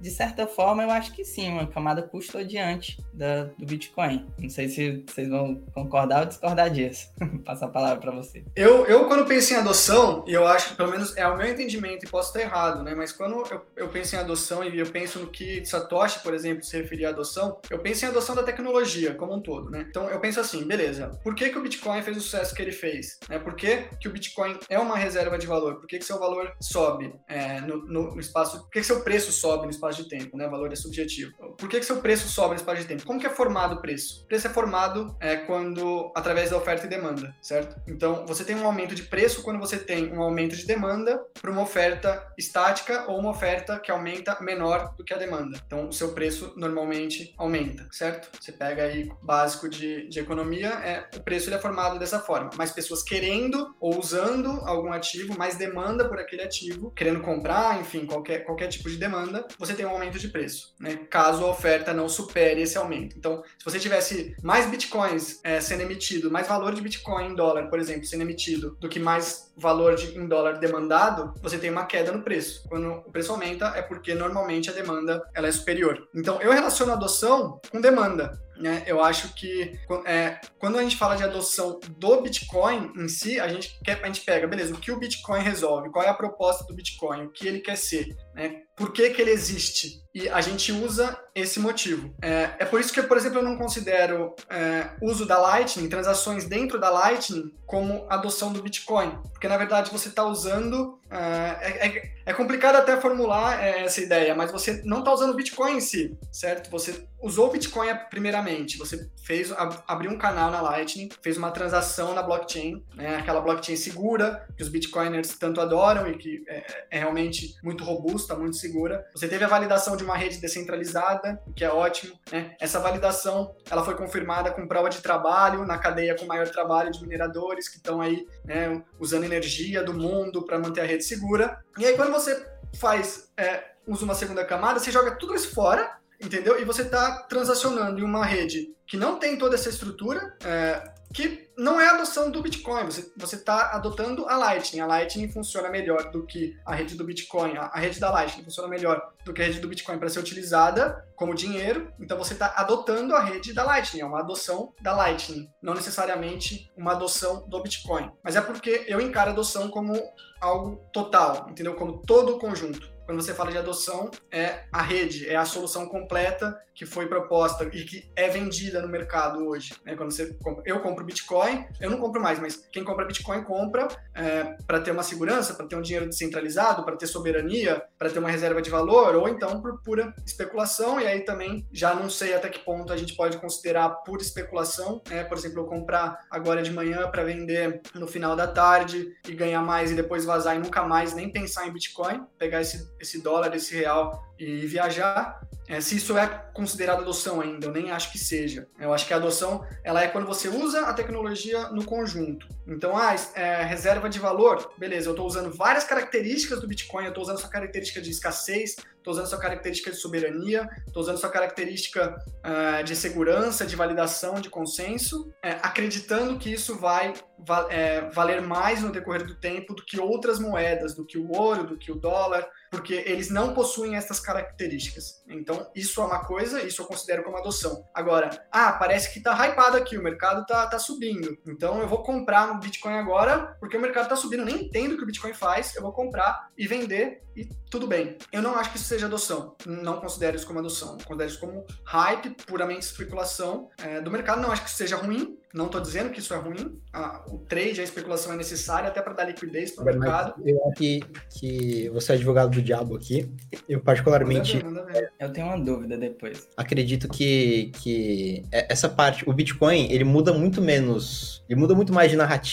De certa forma, eu acho que sim, uma camada custodiante da, do Bitcoin. Não sei se vocês vão concordar ou discordar disso. Passa a palavra para você. Eu, eu, quando penso em adoção, eu acho que pelo menos é o meu entendimento, e posso estar errado, né? Mas quando eu, eu penso em adoção e eu penso no que Satoshi, por exemplo, se referia à adoção, eu penso em adoção da tecnologia como um todo, né? Então eu penso assim, beleza, por que, que o Bitcoin fez o sucesso que ele fez? Né? Por que, que o Bitcoin é uma reserva de valor? Por que, que seu valor sobe é, no, no, no, espaço? Por que, que seu preço sobe no espaço de tempo? Né? O valor é subjetivo. Por que, que seu preço sobe no espaço de tempo? Como que é formado o preço? O preço é formado é, quando, através da oferta e demanda, certo? Então, você tem um aumento de preço quando você tem um aumento de demanda para uma oferta estática ou uma oferta que aumenta menor do que a demanda. Então, o seu preço normalmente aumenta, certo? Você pega aí básico de, de economia, é, o preço ele é formado dessa forma. Mais pessoas querendo ou usando algum ativo, mais demanda por aquele ativo, querendo comprar, enfim, qualquer, qualquer tipo de demanda, você tem um aumento de preço, né? Caso a oferta não supere esse aumento. Então, se você tivesse mais bitcoins é, sendo emitido, mais valor valor de Bitcoin em dólar, por exemplo, sendo emitido, do que mais valor de, em dólar demandado, você tem uma queda no preço. Quando o preço aumenta, é porque normalmente a demanda ela é superior. Então, eu relaciono a adoção com demanda. Né, eu acho que é, quando a gente fala de adoção do Bitcoin em si, a gente, quer, a gente pega, beleza, o que o Bitcoin resolve, qual é a proposta do Bitcoin, o que ele quer ser, né? Por que, que ele existe? E a gente usa esse motivo. É, é por isso que, por exemplo, eu não considero é, uso da Lightning, transações dentro da Lightning, como adoção do Bitcoin. Porque, na verdade, você está usando. É, é, é, complicado até formular é, essa ideia, mas você não está usando Bitcoin em si, certo? Você usou Bitcoin primeiramente, você fez abriu um canal na Lightning, fez uma transação na blockchain, né, aquela blockchain segura que os Bitcoiners tanto adoram e que é, é realmente muito robusta, muito segura. Você teve a validação de uma rede descentralizada, o que é ótimo. Né? Essa validação ela foi confirmada com prova de trabalho na cadeia com maior trabalho de mineradores que estão aí né, usando energia do mundo para manter a rede segura. E aí quando você faz é, usa uma segunda camada, você joga tudo isso fora entendeu? E você está transacionando em uma rede que não tem toda essa estrutura, é, que não é a adoção do Bitcoin, você está adotando a Lightning. A Lightning funciona melhor do que a rede do Bitcoin, a, a rede da Lightning funciona melhor do que a rede do Bitcoin para ser utilizada como dinheiro, então você está adotando a rede da Lightning, é uma adoção da Lightning, não necessariamente uma adoção do Bitcoin. Mas é porque eu encaro a adoção como algo total, entendeu? Como todo o conjunto quando você fala de adoção, é a rede, é a solução completa que foi proposta e que é vendida no mercado hoje. Né? Quando você compra, eu compro Bitcoin, eu não compro mais, mas quem compra Bitcoin compra é, para ter uma segurança, para ter um dinheiro descentralizado, para ter soberania, para ter uma reserva de valor, ou então por pura especulação. E aí também já não sei até que ponto a gente pode considerar pura especulação. Né? Por exemplo, eu comprar agora de manhã para vender no final da tarde e ganhar mais e depois vazar e nunca mais nem pensar em Bitcoin, pegar esse esse dólar, esse real e viajar. É, se isso é considerado adoção ainda, eu nem acho que seja. Eu acho que a adoção ela é quando você usa a tecnologia no conjunto. Então, ah, é, reserva de valor, beleza, eu estou usando várias características do Bitcoin, eu estou usando essa característica de escassez, estou usando sua característica de soberania, estou usando sua característica uh, de segurança, de validação, de consenso, é, acreditando que isso vai va é, valer mais no decorrer do tempo do que outras moedas, do que o ouro, do que o dólar, porque eles não possuem essas características. Então, isso é uma coisa, isso eu considero como adoção. Agora, ah, parece que tá hypado aqui, o mercado tá, tá subindo. Então, eu vou comprar no Bitcoin agora, porque o mercado tá subindo, eu nem entendo o que o Bitcoin faz, eu vou comprar e vender e tudo bem. Eu não acho que isso seja adoção. Não considero isso como adoção. Considero isso como hype, puramente especulação é, do mercado. Não acho que isso seja ruim. Não estou dizendo que isso é ruim. Ah, o trade, a especulação é necessária até para dar liquidez para o mercado. Eu acho que, que você é advogado do diabo aqui. Eu, particularmente. Manda ver, manda ver. Eu tenho uma dúvida depois. Acredito que, que é, essa parte, o Bitcoin, ele muda muito menos. Ele muda muito mais de narrativa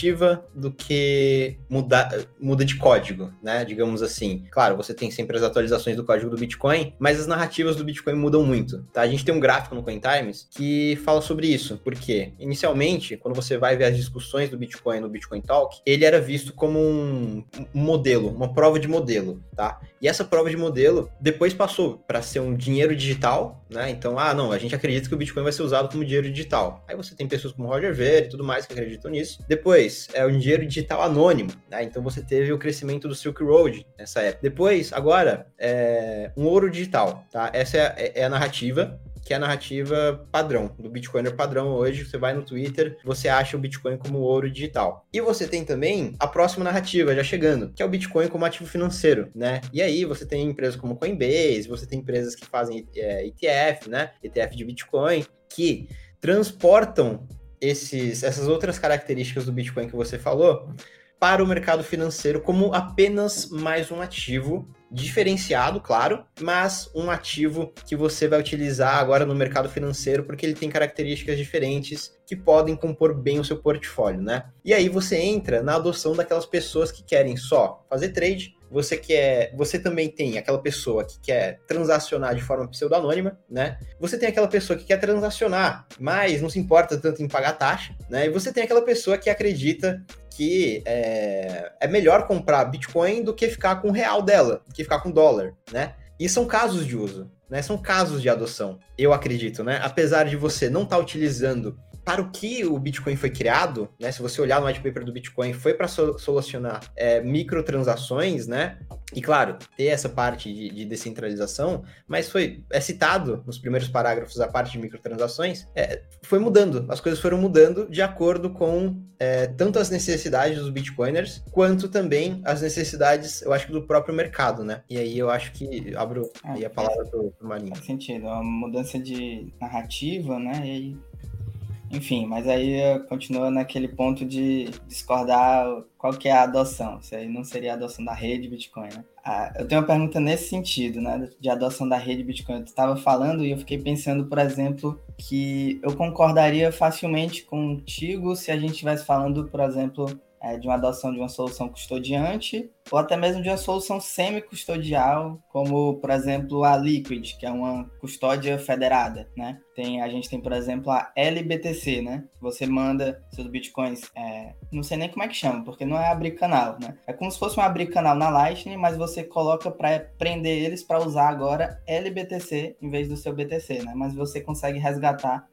do que muda, muda de código, né? Digamos assim. Claro, você tem sempre as atualizações do código do Bitcoin, mas as narrativas do Bitcoin mudam muito, tá? A gente tem um gráfico no CoinTimes que fala sobre isso. Porque, inicialmente, quando você vai ver as discussões do Bitcoin no Bitcoin Talk, ele era visto como um modelo, uma prova de modelo, tá? E essa prova de modelo depois passou para ser um dinheiro digital, né? Então, ah, não, a gente acredita que o Bitcoin vai ser usado como dinheiro digital. Aí você tem pessoas como Roger Ver e tudo mais que acreditam nisso. Depois, é um dinheiro digital anônimo, né? Então você teve o crescimento do Silk Road nessa época. Depois, agora, é um ouro digital, tá? Essa é, é, é a narrativa que é a narrativa padrão, do Bitcoiner padrão hoje. Você vai no Twitter, você acha o Bitcoin como ouro digital. E você tem também a próxima narrativa já chegando, que é o Bitcoin como ativo financeiro, né? E aí você tem empresas como Coinbase, você tem empresas que fazem é, ETF, né? ETF de Bitcoin, que transportam esses, essas outras características do Bitcoin que você falou para o mercado financeiro como apenas mais um ativo diferenciado, claro, mas um ativo que você vai utilizar agora no mercado financeiro porque ele tem características diferentes que podem compor bem o seu portfólio, né? E aí você entra na adoção daquelas pessoas que querem só fazer trade, você quer, você também tem aquela pessoa que quer transacionar de forma pseudonônima, né? Você tem aquela pessoa que quer transacionar, mas não se importa tanto em pagar taxa, né? E você tem aquela pessoa que acredita que é, é melhor comprar Bitcoin do que ficar com o real dela, do que ficar com dólar, né? E são casos de uso, né? São casos de adoção, eu acredito, né? Apesar de você não estar tá utilizando para o que o Bitcoin foi criado, né? Se você olhar no white paper do Bitcoin, foi para so solucionar é, microtransações, né? E claro, ter essa parte de, de, descentralização, mas foi é citado nos primeiros parágrafos a parte de microtransações, é, foi mudando, as coisas foram mudando de acordo com é, tanto as necessidades dos bitcoiners, quanto também as necessidades, eu acho, do próprio mercado, né? E aí eu acho que abro é, aí a palavra para o Marinho. Faz sentido, é uma mudança de narrativa, né? E enfim, mas aí continua naquele ponto de discordar qual que é a adoção. Isso aí não seria a adoção da rede Bitcoin, né? Ah, eu tenho uma pergunta nesse sentido, né? De adoção da rede Bitcoin. Eu estava falando e eu fiquei pensando, por exemplo, que eu concordaria facilmente contigo se a gente estivesse falando, por exemplo, é, de uma adoção de uma solução custodiante ou até mesmo de uma solução semi-custodial, como, por exemplo, a Liquid, que é uma custódia federada, né? Tem, a gente tem, por exemplo, a LBTC, né? Você manda seus bitcoins, é, não sei nem como é que chama, porque não é abrir canal, né? É como se fosse um abrir canal na Lightning, mas você coloca para prender eles para usar agora LBTC em vez do seu BTC, né? Mas você consegue resgatar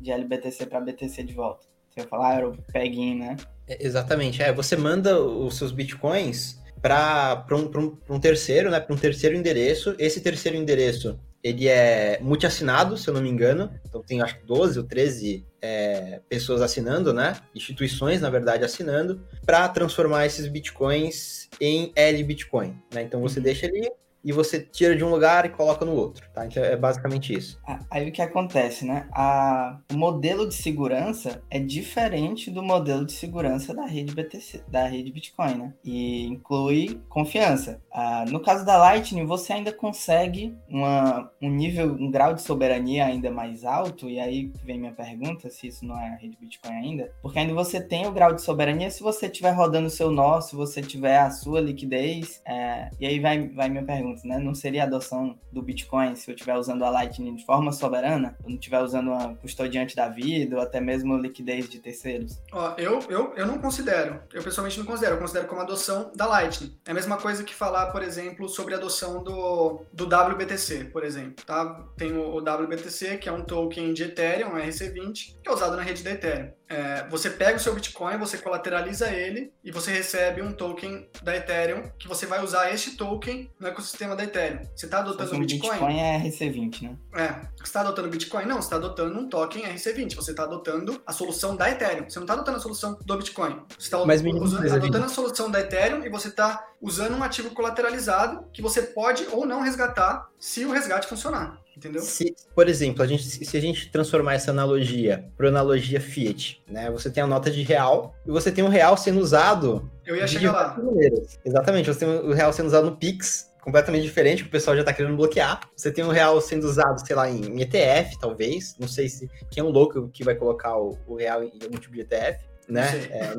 de LBTC para BTC de volta. Você vai falar, ah, era o peguinho, né? É, exatamente. É, você manda os seus bitcoins para um, um, um terceiro, né? Para um terceiro endereço. Esse terceiro endereço ele é multi-assinado, se eu não me engano. Então tem acho que 12 ou 13 é, pessoas assinando, né? Instituições, na verdade, assinando, para transformar esses bitcoins em L Bitcoin. Né? Então você uhum. deixa ali e você tira de um lugar e coloca no outro, tá? Então é basicamente isso. Aí o que acontece, né? A, o modelo de segurança é diferente do modelo de segurança da rede BTC, da rede Bitcoin, né? E inclui confiança. No caso da Lightning, você ainda consegue uma, um nível, um grau de soberania ainda mais alto, e aí vem minha pergunta, se isso não é a rede Bitcoin ainda, porque ainda você tem o grau de soberania se você estiver rodando o seu nó, se você tiver a sua liquidez, é, e aí vai, vai minha pergunta né? Não seria a adoção do Bitcoin se eu estiver usando a Lightning de forma soberana, ou não estiver usando uma custodiante da vida, ou até mesmo liquidez de terceiros? Ó, eu, eu, eu não considero. Eu pessoalmente não considero. Eu considero como adoção da Lightning. É a mesma coisa que falar, por exemplo, sobre a adoção do, do WBTC, por exemplo. Tá? Tem o, o WBTC, que é um token de Ethereum, um RC20, que é usado na rede da Ethereum. É, você pega o seu Bitcoin, você colateraliza ele e você recebe um token da Ethereum que você vai usar este token no ecossistema da Ethereum. Você está adotando o Bitcoin? Bitcoin é RC20, né? É. Você está adotando Bitcoin? Não, você está adotando um token RC20. Você está adotando a solução da Ethereum. Você não está adotando a solução do Bitcoin. Você está adotando a solução da Ethereum e você está usando um ativo colateralizado que você pode ou não resgatar se o resgate funcionar. Entendeu? Se, por exemplo, a gente, se a gente transformar essa analogia para analogia Fiat, né? Você tem a nota de real e você tem o real sendo usado. Eu ia chegar lá. Maneiras. Exatamente, você tem o real sendo usado no Pix, completamente diferente, que o pessoal já está querendo bloquear. Você tem o real sendo usado, sei lá, em ETF, talvez. Não sei se quem é um louco que vai colocar o, o real em algum tipo de ETF né? É,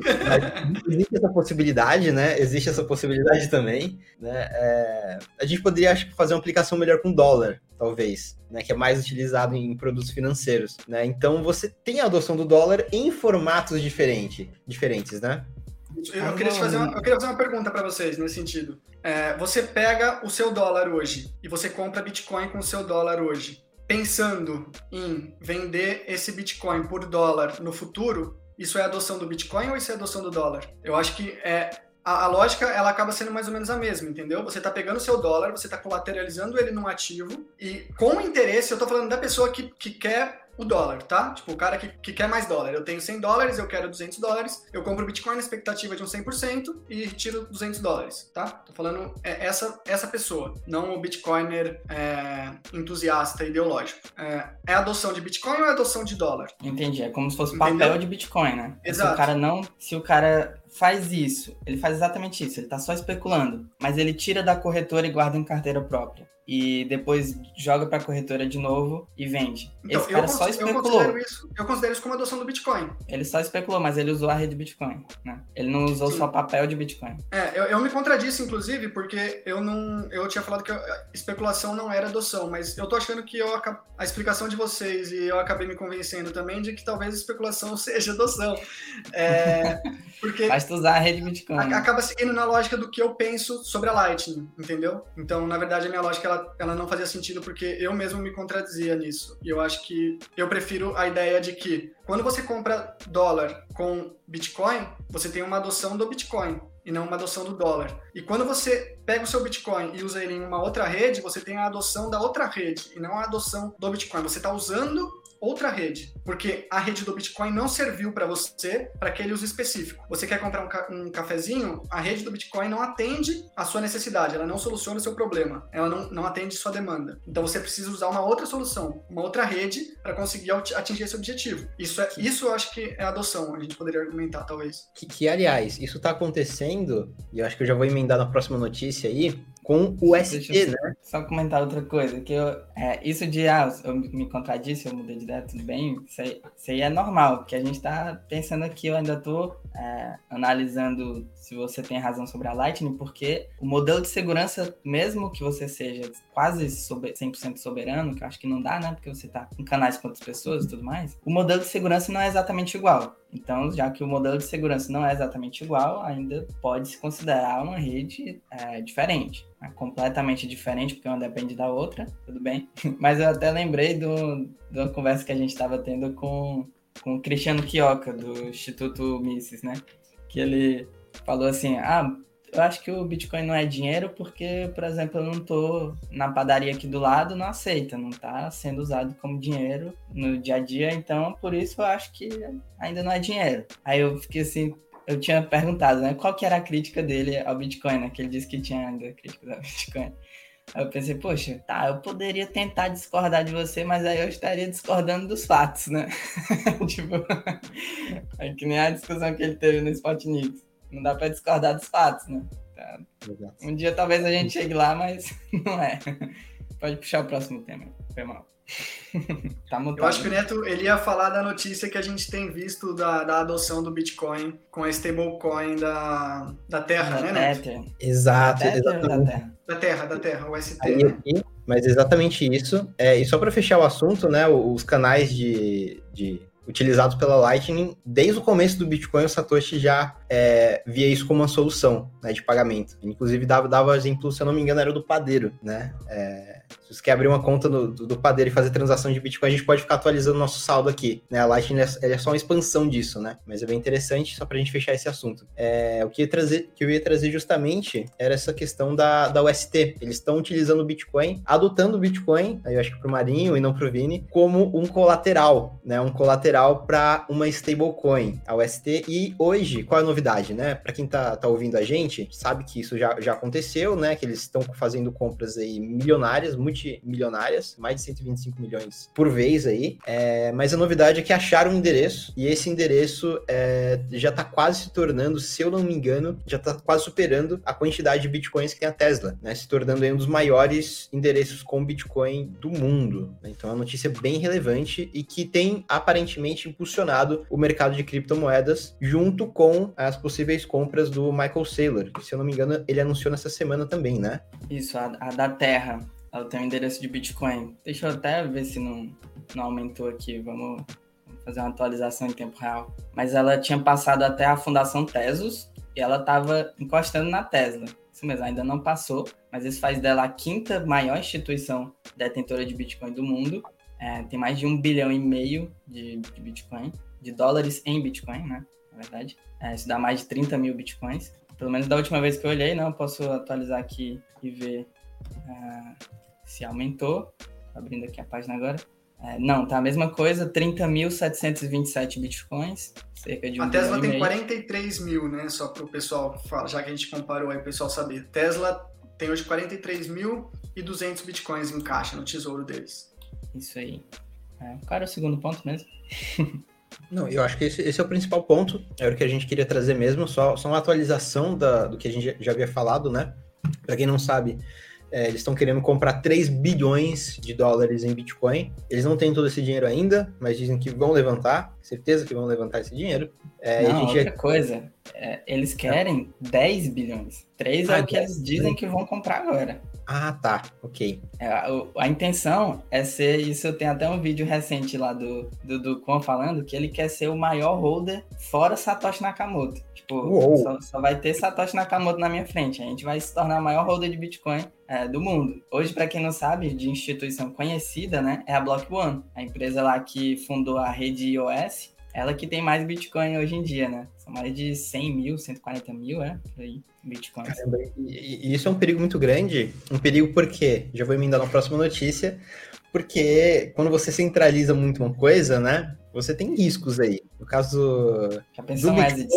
existe essa possibilidade, né? Existe essa possibilidade também, né? É, a gente poderia, acho, fazer uma aplicação melhor com dólar, talvez, né? Que é mais utilizado em produtos financeiros, né? Então você tem a adoção do dólar em formatos diferente, diferentes, né? Eu queria, fazer uma, eu queria fazer uma pergunta para vocês nesse sentido. É, você pega o seu dólar hoje e você compra Bitcoin com o seu dólar hoje, pensando em vender esse Bitcoin por dólar no futuro, isso é adoção do Bitcoin ou isso é adoção do dólar? Eu acho que é a, a, lógica ela acaba sendo mais ou menos a mesma, entendeu? Você está pegando o seu dólar, você está colateralizando ele num ativo e com interesse, eu estou falando da pessoa que, que quer o dólar, tá? Tipo, o cara que, que quer mais dólar. Eu tenho 100 dólares, eu quero 200 dólares, eu compro Bitcoin na expectativa de um 100% e retiro 200 dólares, tá? Tô falando é, essa, essa pessoa, não o Bitcoiner é, entusiasta ideológico. É, é adoção de Bitcoin ou é adoção de dólar? Entendi, é como se fosse Entendeu? papel de Bitcoin, né? Exato. Se o cara não, se o cara faz isso, ele faz exatamente isso, ele tá só especulando, mas ele tira da corretora e guarda em carteira própria e depois joga para a corretora de novo e vende. Então, Esse cara eu, só especulou. Eu considero, isso, eu considero isso como adoção do Bitcoin. Ele só especulou, mas ele usou a rede Bitcoin. Né? Ele não usou Sim. só papel de Bitcoin. É, eu, eu, me contradisse, inclusive, porque eu não. Eu tinha falado que eu, especulação não era adoção, mas eu tô achando que eu, a explicação de vocês e eu acabei me convencendo também de que talvez especulação seja adoção. É, porque Basta usar a rede Bitcoin. Acaba seguindo na lógica do que eu penso sobre a Lightning, entendeu? Então, na verdade, a minha lógica ela, ela não fazia sentido porque eu mesmo me contradizia nisso. E eu acho que eu prefiro a ideia de que quando você compra dólar com Bitcoin, você tem uma adoção do Bitcoin e não uma adoção do dólar. E quando você pega o seu Bitcoin e usa ele em uma outra rede, você tem a adoção da outra rede e não a adoção do Bitcoin. Você está usando outra rede, porque a rede do Bitcoin não serviu para você para aquele uso específico. Você quer comprar um, ca um, cafezinho, a rede do Bitcoin não atende a sua necessidade, ela não soluciona o seu problema, ela não, não atende sua demanda. Então você precisa usar uma outra solução, uma outra rede para conseguir atingir esse objetivo. Isso, é, isso eu acho que é adoção, a gente poderia argumentar, talvez. Que, que aliás, isso está acontecendo, e eu acho que eu já vou emendar na próxima notícia aí, com o ST, né? Só comentar outra coisa, que eu, é, isso de, ah, eu me contradisse, eu mudei de ideia, tudo bem, isso aí, isso aí é normal, porque a gente tá pensando aqui, eu ainda tô é, analisando se você tem razão sobre a Lightning, porque o modelo de segurança, mesmo que você seja quase 100% soberano, que eu acho que não dá, né, porque você tá em canais com outras pessoas e tudo mais, o modelo de segurança não é exatamente igual. Então, já que o modelo de segurança não é exatamente igual, ainda pode se considerar uma rede é, diferente. É completamente diferente, porque uma depende da outra, tudo bem. Mas eu até lembrei do, de uma conversa que a gente estava tendo com, com o Cristiano Quioca, do Instituto Mises, né? Que ele falou assim: ah, eu acho que o Bitcoin não é dinheiro porque, por exemplo, eu não tô na padaria aqui do lado, não aceita, não tá sendo usado como dinheiro no dia a dia, então por isso eu acho que ainda não é dinheiro. Aí eu fiquei assim, eu tinha perguntado, né, qual que era a crítica dele ao Bitcoin, né, que ele disse que tinha ainda crítica ao Bitcoin. Aí eu pensei, poxa, tá, eu poderia tentar discordar de você, mas aí eu estaria discordando dos fatos, né? tipo, é que nem a discussão que ele teve no Spotnik. Não dá para discordar dos fatos, né? Tá. Um dia talvez a gente chegue lá, mas não é. Pode puxar o próximo tema. Foi mal. tá Eu acho que o Neto ele ia falar da notícia que a gente tem visto da, da adoção do Bitcoin com a stablecoin da, da Terra, da né, Neto? Exato, da terra, exatamente. Da terra. da Terra, da Terra, o ST. Aí, né? Mas exatamente isso. É, e só para fechar o assunto, né, os canais de, de utilizados pela Lightning, desde o começo do Bitcoin, o Satoshi já é, via isso como uma solução né, de pagamento. Inclusive, dava, dava exemplo, se eu não me engano, era do padeiro, né? É, se você quer abrir uma conta do, do, do, padeiro e fazer transação de Bitcoin, a gente pode ficar atualizando nosso saldo aqui, né? A Lightning é, é só uma expansão disso, né? Mas é bem interessante, só pra gente fechar esse assunto. É, o que, ia trazer, que eu ia trazer justamente era essa questão da, da UST. Eles estão utilizando o Bitcoin, adotando o Bitcoin, aí eu acho que pro Marinho e não pro Vini, como um colateral, né? Um colateral para uma stablecoin, a UST. E hoje, qual é a novidade, né? Para quem tá, tá ouvindo a gente, sabe que isso já, já aconteceu, né? Que eles estão fazendo compras aí milionárias, multimilionárias, mais de 125 milhões por vez aí. É, mas a novidade é que acharam um endereço e esse endereço é, já tá quase se tornando, se eu não me engano, já tá quase superando a quantidade de bitcoins que tem a Tesla, né? Se tornando um dos maiores endereços com Bitcoin do mundo. Né? Então é uma notícia bem relevante e que tem aparentemente impulsionado o mercado de criptomoedas junto com as possíveis compras do Michael Saylor, que se eu não me engano ele anunciou nessa semana também, né? Isso, a, a da Terra. Ela tem um endereço de Bitcoin. Deixa eu até ver se não, não aumentou aqui. Vamos fazer uma atualização em tempo real. Mas ela tinha passado até a Fundação Tesos e ela estava encostando na Tesla. Isso mesmo, ainda não passou, mas isso faz dela a quinta maior instituição detentora de Bitcoin do mundo. É, tem mais de um bilhão e meio de, de, Bitcoin, de dólares em Bitcoin, né? Na verdade. É, isso dá mais de 30 mil Bitcoins. Pelo menos da última vez que eu olhei, não, posso atualizar aqui e ver uh, se aumentou. Abrindo aqui a página agora. É, não, tá a mesma coisa, 30.727 bitcoins, cerca de um A Tesla tem 43 mil, né? Só para o pessoal, já que a gente comparou aí, o pessoal saber. Tesla tem hoje 43.200 bitcoins em caixa no tesouro deles. Isso aí. É, qual era o segundo ponto mesmo? Não, eu acho que esse, esse, é o principal ponto, era o que a gente queria trazer mesmo, só, só uma atualização da, do que a gente já havia falado, né? Para quem não sabe, É, eles estão querendo comprar 3 bilhões de dólares em Bitcoin. Eles não têm todo esse dinheiro ainda, mas dizem que vão levantar. Certeza que vão levantar esse dinheiro. É, não, outra já... coisa. É, eles querem 10 bilhões. 3 é ah, o que eles dizem que vão comprar agora. Ah, tá. Ok. É, a, a, intenção é ser. Isso tem até um vídeo recente lá do, do, Kwon falando que ele quer ser o maior holder fora Satoshi Nakamoto. Tipo, só, só, vai ter Satoshi Nakamoto na minha frente. A gente vai se tornar o maior holder de Bitcoin é, do mundo. Hoje, para quem não sabe, de instituição conhecida, né, é a Block One, a empresa lá que fundou a rede iOS. Ela que tem mais Bitcoin hoje em dia, né? São mais de 100 mil, 140 mil, é? Por aí. Bitcoin. Caramba, e, e isso é um perigo muito grande. Um perigo porque, já vou emendar na próxima notícia, porque quando você centraliza muito uma coisa, né? Você tem riscos aí. No caso. Já pensou mais de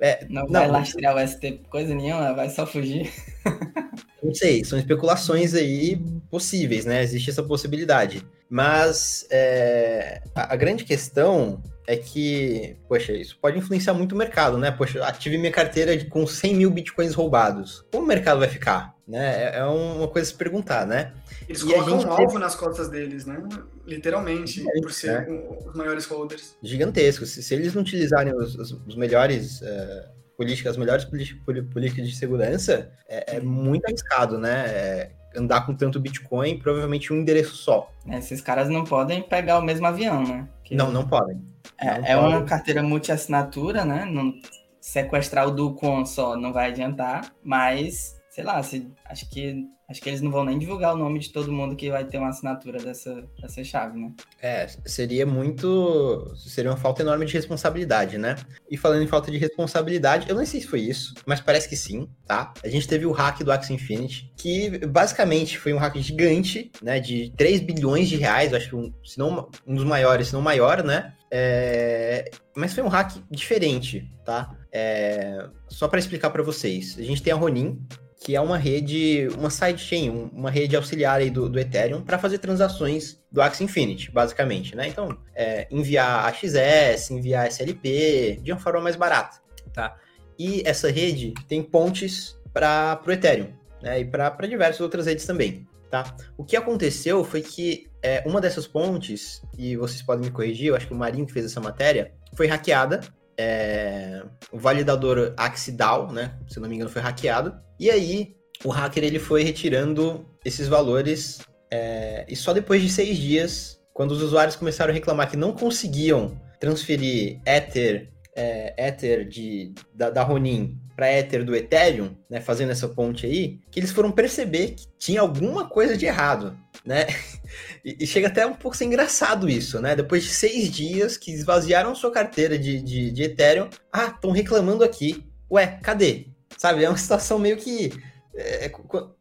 é, não, não vai lastrear o ST coisa nenhuma, vai só fugir. Não sei, são especulações aí possíveis, né? Existe essa possibilidade. Mas é, a, a grande questão é que, poxa, isso pode influenciar muito o mercado, né? Poxa, ative minha carteira de, com 100 mil bitcoins roubados. Como o mercado vai ficar? Né? É, é uma coisa a se perguntar, né? Eles e colocam um alvo teve... nas costas deles, né? Literalmente, é, por ser né? os maiores holders. Gigantesco. Se, se eles não utilizarem os, os, os melhores uh, políticas, as melhores políticas de segurança, é, é muito arriscado, né? É, andar com tanto Bitcoin, provavelmente um endereço só. Esses caras não podem pegar o mesmo avião, né? Que... Não, não podem. É, é uma carteira multi-assinatura, né? Não, sequestrar o Ducon só não vai adiantar, mas, sei lá, se, acho que Acho que eles não vão nem divulgar o nome de todo mundo que vai ter uma assinatura dessa, dessa chave, né? É, seria muito. Seria uma falta enorme de responsabilidade, né? E falando em falta de responsabilidade, eu não sei se foi isso, mas parece que sim, tá? A gente teve o hack do Axie Infinity, que basicamente foi um hack gigante, né? De 3 bilhões de reais, acho que um, se não, um dos maiores, se não maior, né? É... Mas foi um hack diferente, tá? É... Só para explicar para vocês, a gente tem a Ronin, que é uma rede, uma sidechain, uma rede auxiliar aí do, do Ethereum para fazer transações do Axie Infinity, basicamente, né? Então, é, enviar AXS, enviar SLP de uma forma mais barata, tá? E essa rede tem pontes para o Ethereum, né? E para diversas outras redes também, tá? O que aconteceu foi que é, uma dessas pontes, e vocês podem me corrigir, eu acho que o Marinho que fez essa matéria, foi hackeada é, o validador Axidal, né? Se não me engano, foi hackeado. E aí, o hacker ele foi retirando esses valores é, e só depois de seis dias, quando os usuários começaram a reclamar que não conseguiam transferir Ether, é, Ether de, da, da Ronin para Ether do Ethereum, né, fazendo essa ponte aí, que eles foram perceber que tinha alguma coisa de errado, né? E, e chega até um pouco ser engraçado isso, né? Depois de seis dias que esvaziaram sua carteira de, de, de Ethereum, ah, estão reclamando aqui. Ué, cadê? Sabe, é uma situação meio que... É,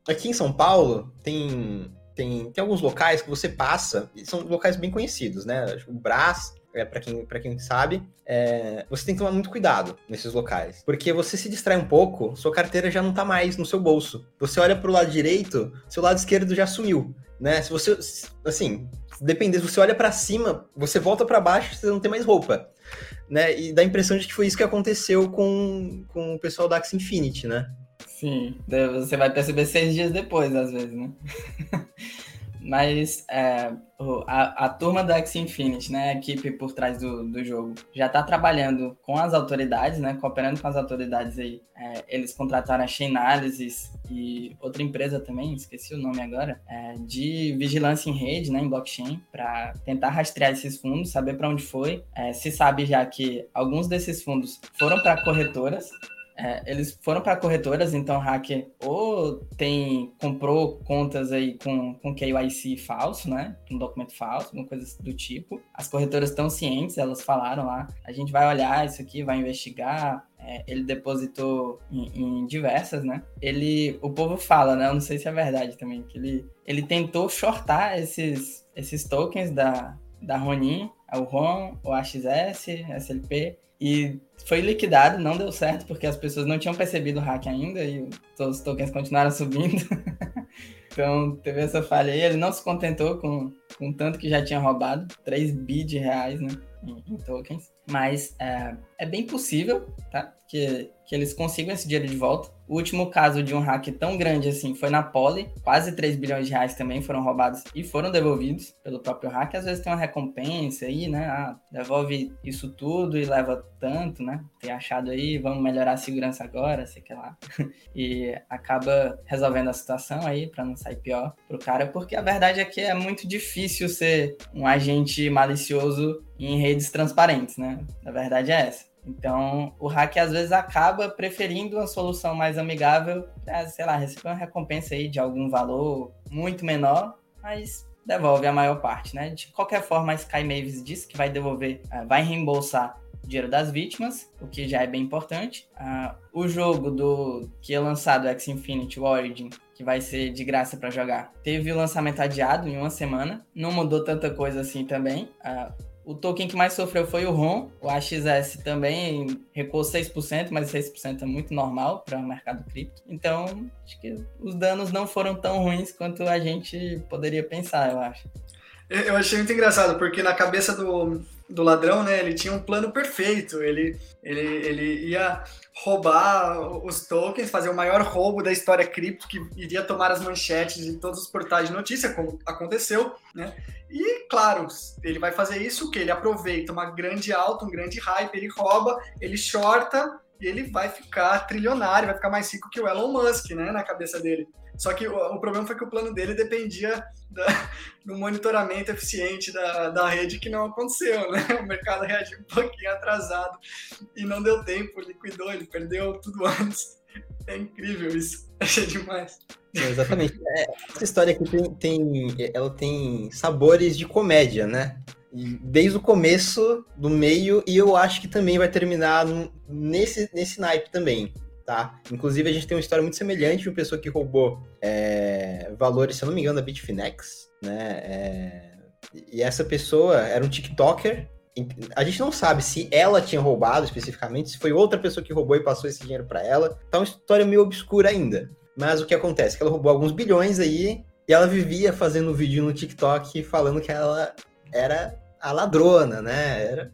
aqui em São Paulo tem, tem, tem alguns locais que você passa, e são locais bem conhecidos, né? O Brás é, para quem, quem sabe, é, você tem que tomar muito cuidado nesses locais. Porque você se distrai um pouco, sua carteira já não tá mais no seu bolso. Você olha pro lado direito, seu lado esquerdo já sumiu. Né? Se você, assim, depender, se você olha para cima, você volta para baixo, você não tem mais roupa. Né? E dá a impressão de que foi isso que aconteceu com, com o pessoal da Axie Infinity, né? Sim, você vai perceber seis dias depois, às vezes, né? Mas é, a, a, turma da Axie Infinity, né, a equipe por trás do, do jogo, já está trabalhando com as autoridades, né, cooperando com as autoridades aí. É, eles contrataram a Chainalysis e outra empresa também, esqueci o nome agora, é, de vigilância em rede, né, em blockchain, para tentar rastrear esses fundos, saber para onde foi. É, se sabe já que alguns desses fundos foram para corretoras, é, eles foram para corretoras, então hacker ou tem comprou contas aí com, com KYC falso, né? Um documento falso, alguma coisa do tipo. As corretoras estão cientes, elas falaram lá, a gente vai olhar isso aqui, vai investigar. É, ele depositou em, em, diversas, né? Ele, o povo fala, né? Eu não sei se é verdade também, que ele, ele tentou shortar esses, esses tokens da, da Ronin, o RON, o AXS, SLP, e foi liquidado, não deu certo, porque as pessoas não tinham percebido o hack ainda e os tokens continuaram subindo. então teve essa falha aí. Ele não se contentou com, com tanto que já tinha roubado, 3 bi de reais, né? em, em tokens. Mas é, é bem possível, tá? Que, que eles consigam esse dinheiro de volta. O último caso de um hack tão grande assim foi na Poly. Quase 3 bilhões de reais também foram roubados e foram devolvidos pelo próprio hack. Às vezes tem uma recompensa aí, né? Ah, devolve isso tudo e leva tanto, né? Ter achado aí, vamos melhorar a segurança agora, sei que lá. e acaba resolvendo a situação aí para não sair pior pro cara, porque a verdade é que é muito difícil ser um agente malicioso em redes transparentes, né? A verdade é essa. Então, o hack às vezes acaba preferindo uma solução mais amigável para, sei lá, receber uma recompensa aí de algum valor muito menor, mas devolve a maior parte, né? De qualquer forma, a Sky Mavis disse que vai devolver, eh, vai reembolsar o dinheiro das vítimas, o que já é bem importante. Uh, o jogo do que é lançado, X Infinity Origin, que vai ser de graça para jogar, teve o lançamento adiado em uma semana. Não mudou tanta coisa assim também. Uh, o token que mais sofreu foi o ROM. O AXS também recuou 6%, mas 6% é muito normal para o mercado cripto. Então, acho que os danos não foram tão ruins quanto a gente poderia pensar, eu acho. Eu achei muito engraçado, porque na cabeça do, do ladrão, né, ele tinha um plano perfeito. Ele, ele, ele ia roubar os tokens, fazer o maior roubo da história cripto, que iria tomar as manchetes em todos os portais de notícia, como aconteceu, né? E, claro, ele vai fazer isso, que ele aproveita uma grande alta, um grande hype, ele rouba, ele shorta, e ele vai ficar trilionário, vai ficar mais rico que o Elon Musk, né, na cabeça dele. Só que o, o problema foi que o plano dele dependia da, do monitoramento eficiente da, da rede, que não aconteceu, né? O mercado reagiu um pouquinho atrasado e não deu tempo, liquidou, ele perdeu tudo antes. É incrível isso, achei demais. exatamente. É, essa história aqui tem, tem, ela tem sabores de comédia, né? desde o começo, do meio, e eu acho que também vai terminar nesse, nesse naipe também, tá? Inclusive, a gente tem uma história muito semelhante de uma pessoa que roubou é, valores, se eu não me engano, da Bitfinex, né? É, e essa pessoa era um TikToker. A gente não sabe se ela tinha roubado especificamente, se foi outra pessoa que roubou e passou esse dinheiro para ela. Tá uma história meio obscura ainda. Mas o que acontece? Que ela roubou alguns bilhões aí e ela vivia fazendo vídeo no TikTok falando que ela era a ladrona, né? Era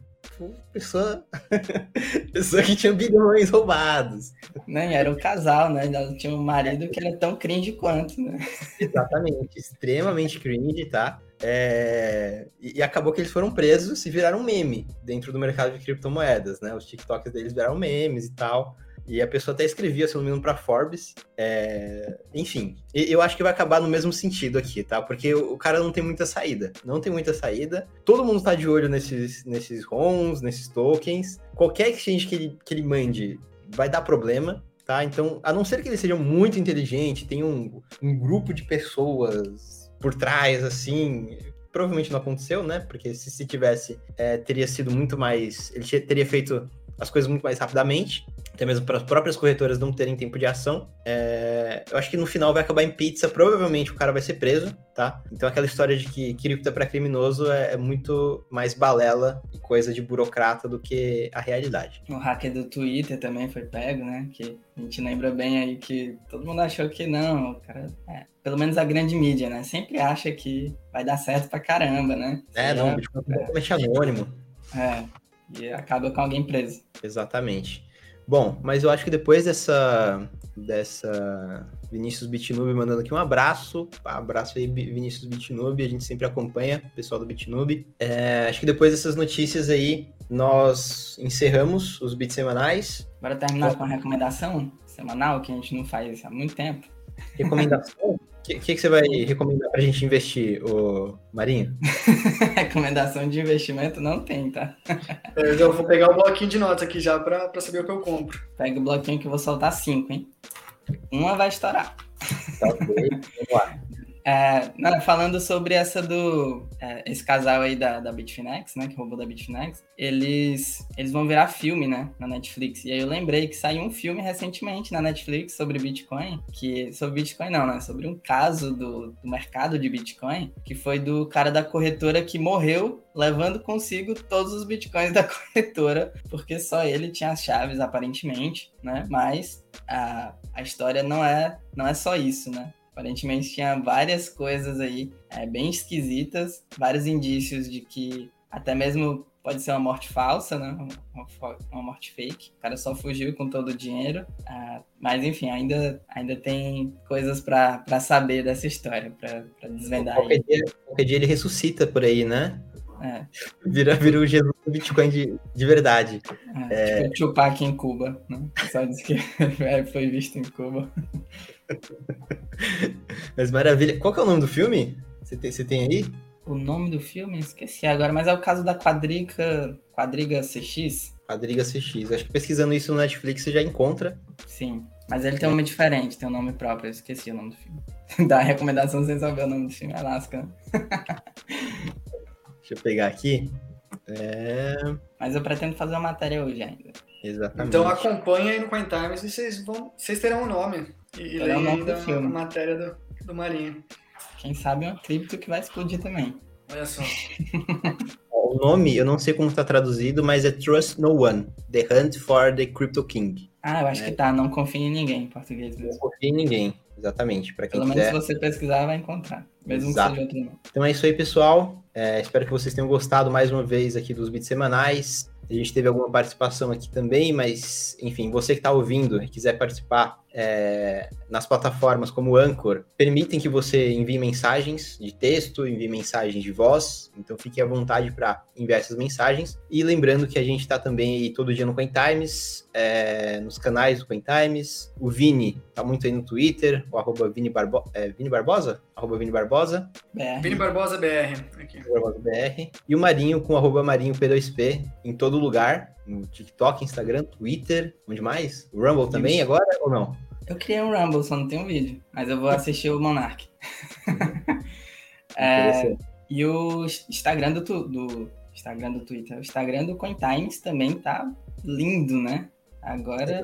pessoa, pessoa que tinha bilhões roubados. Nem era um casal, né? Ela tinha um marido que era tão cringe quanto, né? Exatamente, extremamente cringe, tá? É... E, acabou que eles foram presos e viraram meme dentro do mercado de criptomoedas, né? Os TikToks deles viraram memes e tal. E a pessoa até escrevia, se não me engano, para Forbes. É... Enfim, eu acho que vai acabar no mesmo sentido aqui, tá? Porque o cara não tem muita saída. Não tem muita saída. Todo mundo tá de olho nesses, nesses ROMs, nesses tokens. Qualquer exchange que ele, que ele mande vai dar problema. Tá? Então, a não ser que ele seja muito inteligente, tenha um, um grupo de pessoas por trás, assim, provavelmente não aconteceu, né? Porque se, se tivesse, é, teria sido muito mais. Ele teria feito as coisas muito mais rapidamente, até mesmo para as próprias corretoras não terem tempo de ação. É, eu acho que no final vai acabar em pizza, provavelmente o cara vai ser preso, tá? Então aquela história de que cripto é para criminoso é, é, muito mais balela e coisa de burocrata do que a realidade. O hacker do Twitter também foi pego, né? Que a gente lembra bem aí que todo mundo achou que não, o cara. É, pelo menos a grande mídia, né? Sempre acha que vai dar certo pra caramba, né? É, não, o Bitcoin é completamente anônimo. É, e acaba com alguém preso. Exatamente. Bom, mas eu acho que depois dessa dessa Vinícius Bitnube mandando aqui um abraço, abraço aí Vinícius Bitnube, a gente sempre acompanha o pessoal do Bitnube. É, acho que depois dessas notícias aí nós encerramos os bits semanais. Bora terminar com a recomendação semanal que a gente não faz há muito tempo. Recomendação? O que, que, que, você vai recomendar pra gente investir, o Marinho? Recomendação de investimento não tem, tá? Eu já vou pegar o bloquinho de notas aqui já pra saber o que eu compro. Pega o bloquinho que eu vou soltar cinco, hein? Uma vai estourar. Tá ok, vamos lá. É, não, falando sobre essa do. É, esse casal aí da, da Bitfinex, né? Que roubou da Bitfinex, eles, eles vão virar filme, né? Na Netflix. E aí eu lembrei que saiu um filme recentemente na Netflix sobre Bitcoin. Que. Sobre Bitcoin não, né? Sobre um caso do, do mercado de Bitcoin, que foi do cara da corretora que morreu levando consigo todos os bitcoins da corretora, porque só ele tinha as chaves, aparentemente, né? Mas a, a história não é, não é só isso, né? Aparentemente tinha várias coisas aí é, bem esquisitas, vários indícios de que até mesmo pode ser uma morte falsa, né? Uma, uma morte fake. O cara só fugiu com todo o dinheiro. Ah, mas enfim, ainda, ainda tem coisas para saber dessa história, para desvendar. Qualquer dia, qualquer dia ele ressuscita por aí, né? É. Vira, vira o Jesus do Bitcoin de, de verdade. É, é... Tipo Tupac em Cuba, né? Só disse que foi visto em Cuba. Mas maravilha. Qual que é o nome do filme? Você tem, você tem aí? O nome do filme? Esqueci agora, mas é o caso da Quadriga, Quadriga CX. Quadriga CX. Acho que pesquisando isso no Netflix você já encontra. Sim, mas ele tem um nome diferente, tem um nome próprio, eu esqueci o nome do filme. Dá recomendação sem saber o nome do filme, Alaska. Deixa eu pegar aqui. É... Mas eu pretendo fazer uma matéria hoje ainda. Exatamente. Então acompanha aí no Coin Times e vocês vão. Vocês terão o um nome. E terão o nome do filme. a matéria do, do Marinho. Quem sabe uma cripto que vai explodir também. Olha só. o nome, eu não sei como está traduzido, mas é Trust No One, The Hunt for the Crypto King. Ah, eu acho é. que tá, não confie em ninguém em português mesmo. Não confie em ninguém, exatamente. Para quem Pelo quiser. menos se você pesquisar, vai encontrar. Mesmo Exato. que seja outro nome. Então é isso aí, pessoal. É, espero que vocês tenham gostado mais uma vez aqui dos bits semanais. A gente teve alguma participação aqui também, mas, enfim, você que está ouvindo e quiser participar é, nas plataformas como Anchor, permitem que você envie mensagens de texto, envie mensagens de voz, então fique à vontade para enviar essas mensagens. E lembrando que a gente está também todo dia no Coin Times, é, nos canais do Coin Times. O Vini está muito aí no Twitter, o arroba Vini, Barbo é, Vini Barbosa? Arroba Vini Barbosa. BR. Vini Barbosa BR. Aqui. Barbosa BR. E o Marinho com arroba Marinho P2P em todo lugar no TikTok, Instagram, Twitter, onde mais? O Rumble também agora ou não? Eu criei um Rumble, só não tem um vídeo, mas eu vou assistir o Monarch. é, e o Instagram do, do Instagram do Twitter, o Instagram do CoinTimes também tá lindo, né? Agora,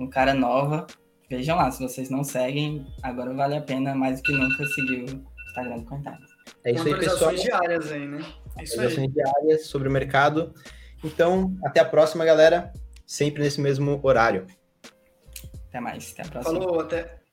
um cara nova. Vejam lá, se vocês não seguem, agora vale a pena mais do que nunca seguir o Instagram do CoinTimes. É isso aí, pessoal. diárias aí, né? É isso aí. diárias sobre o mercado. Então, até a próxima, galera. Sempre nesse mesmo horário. Até mais. Até a próxima. Falou, até.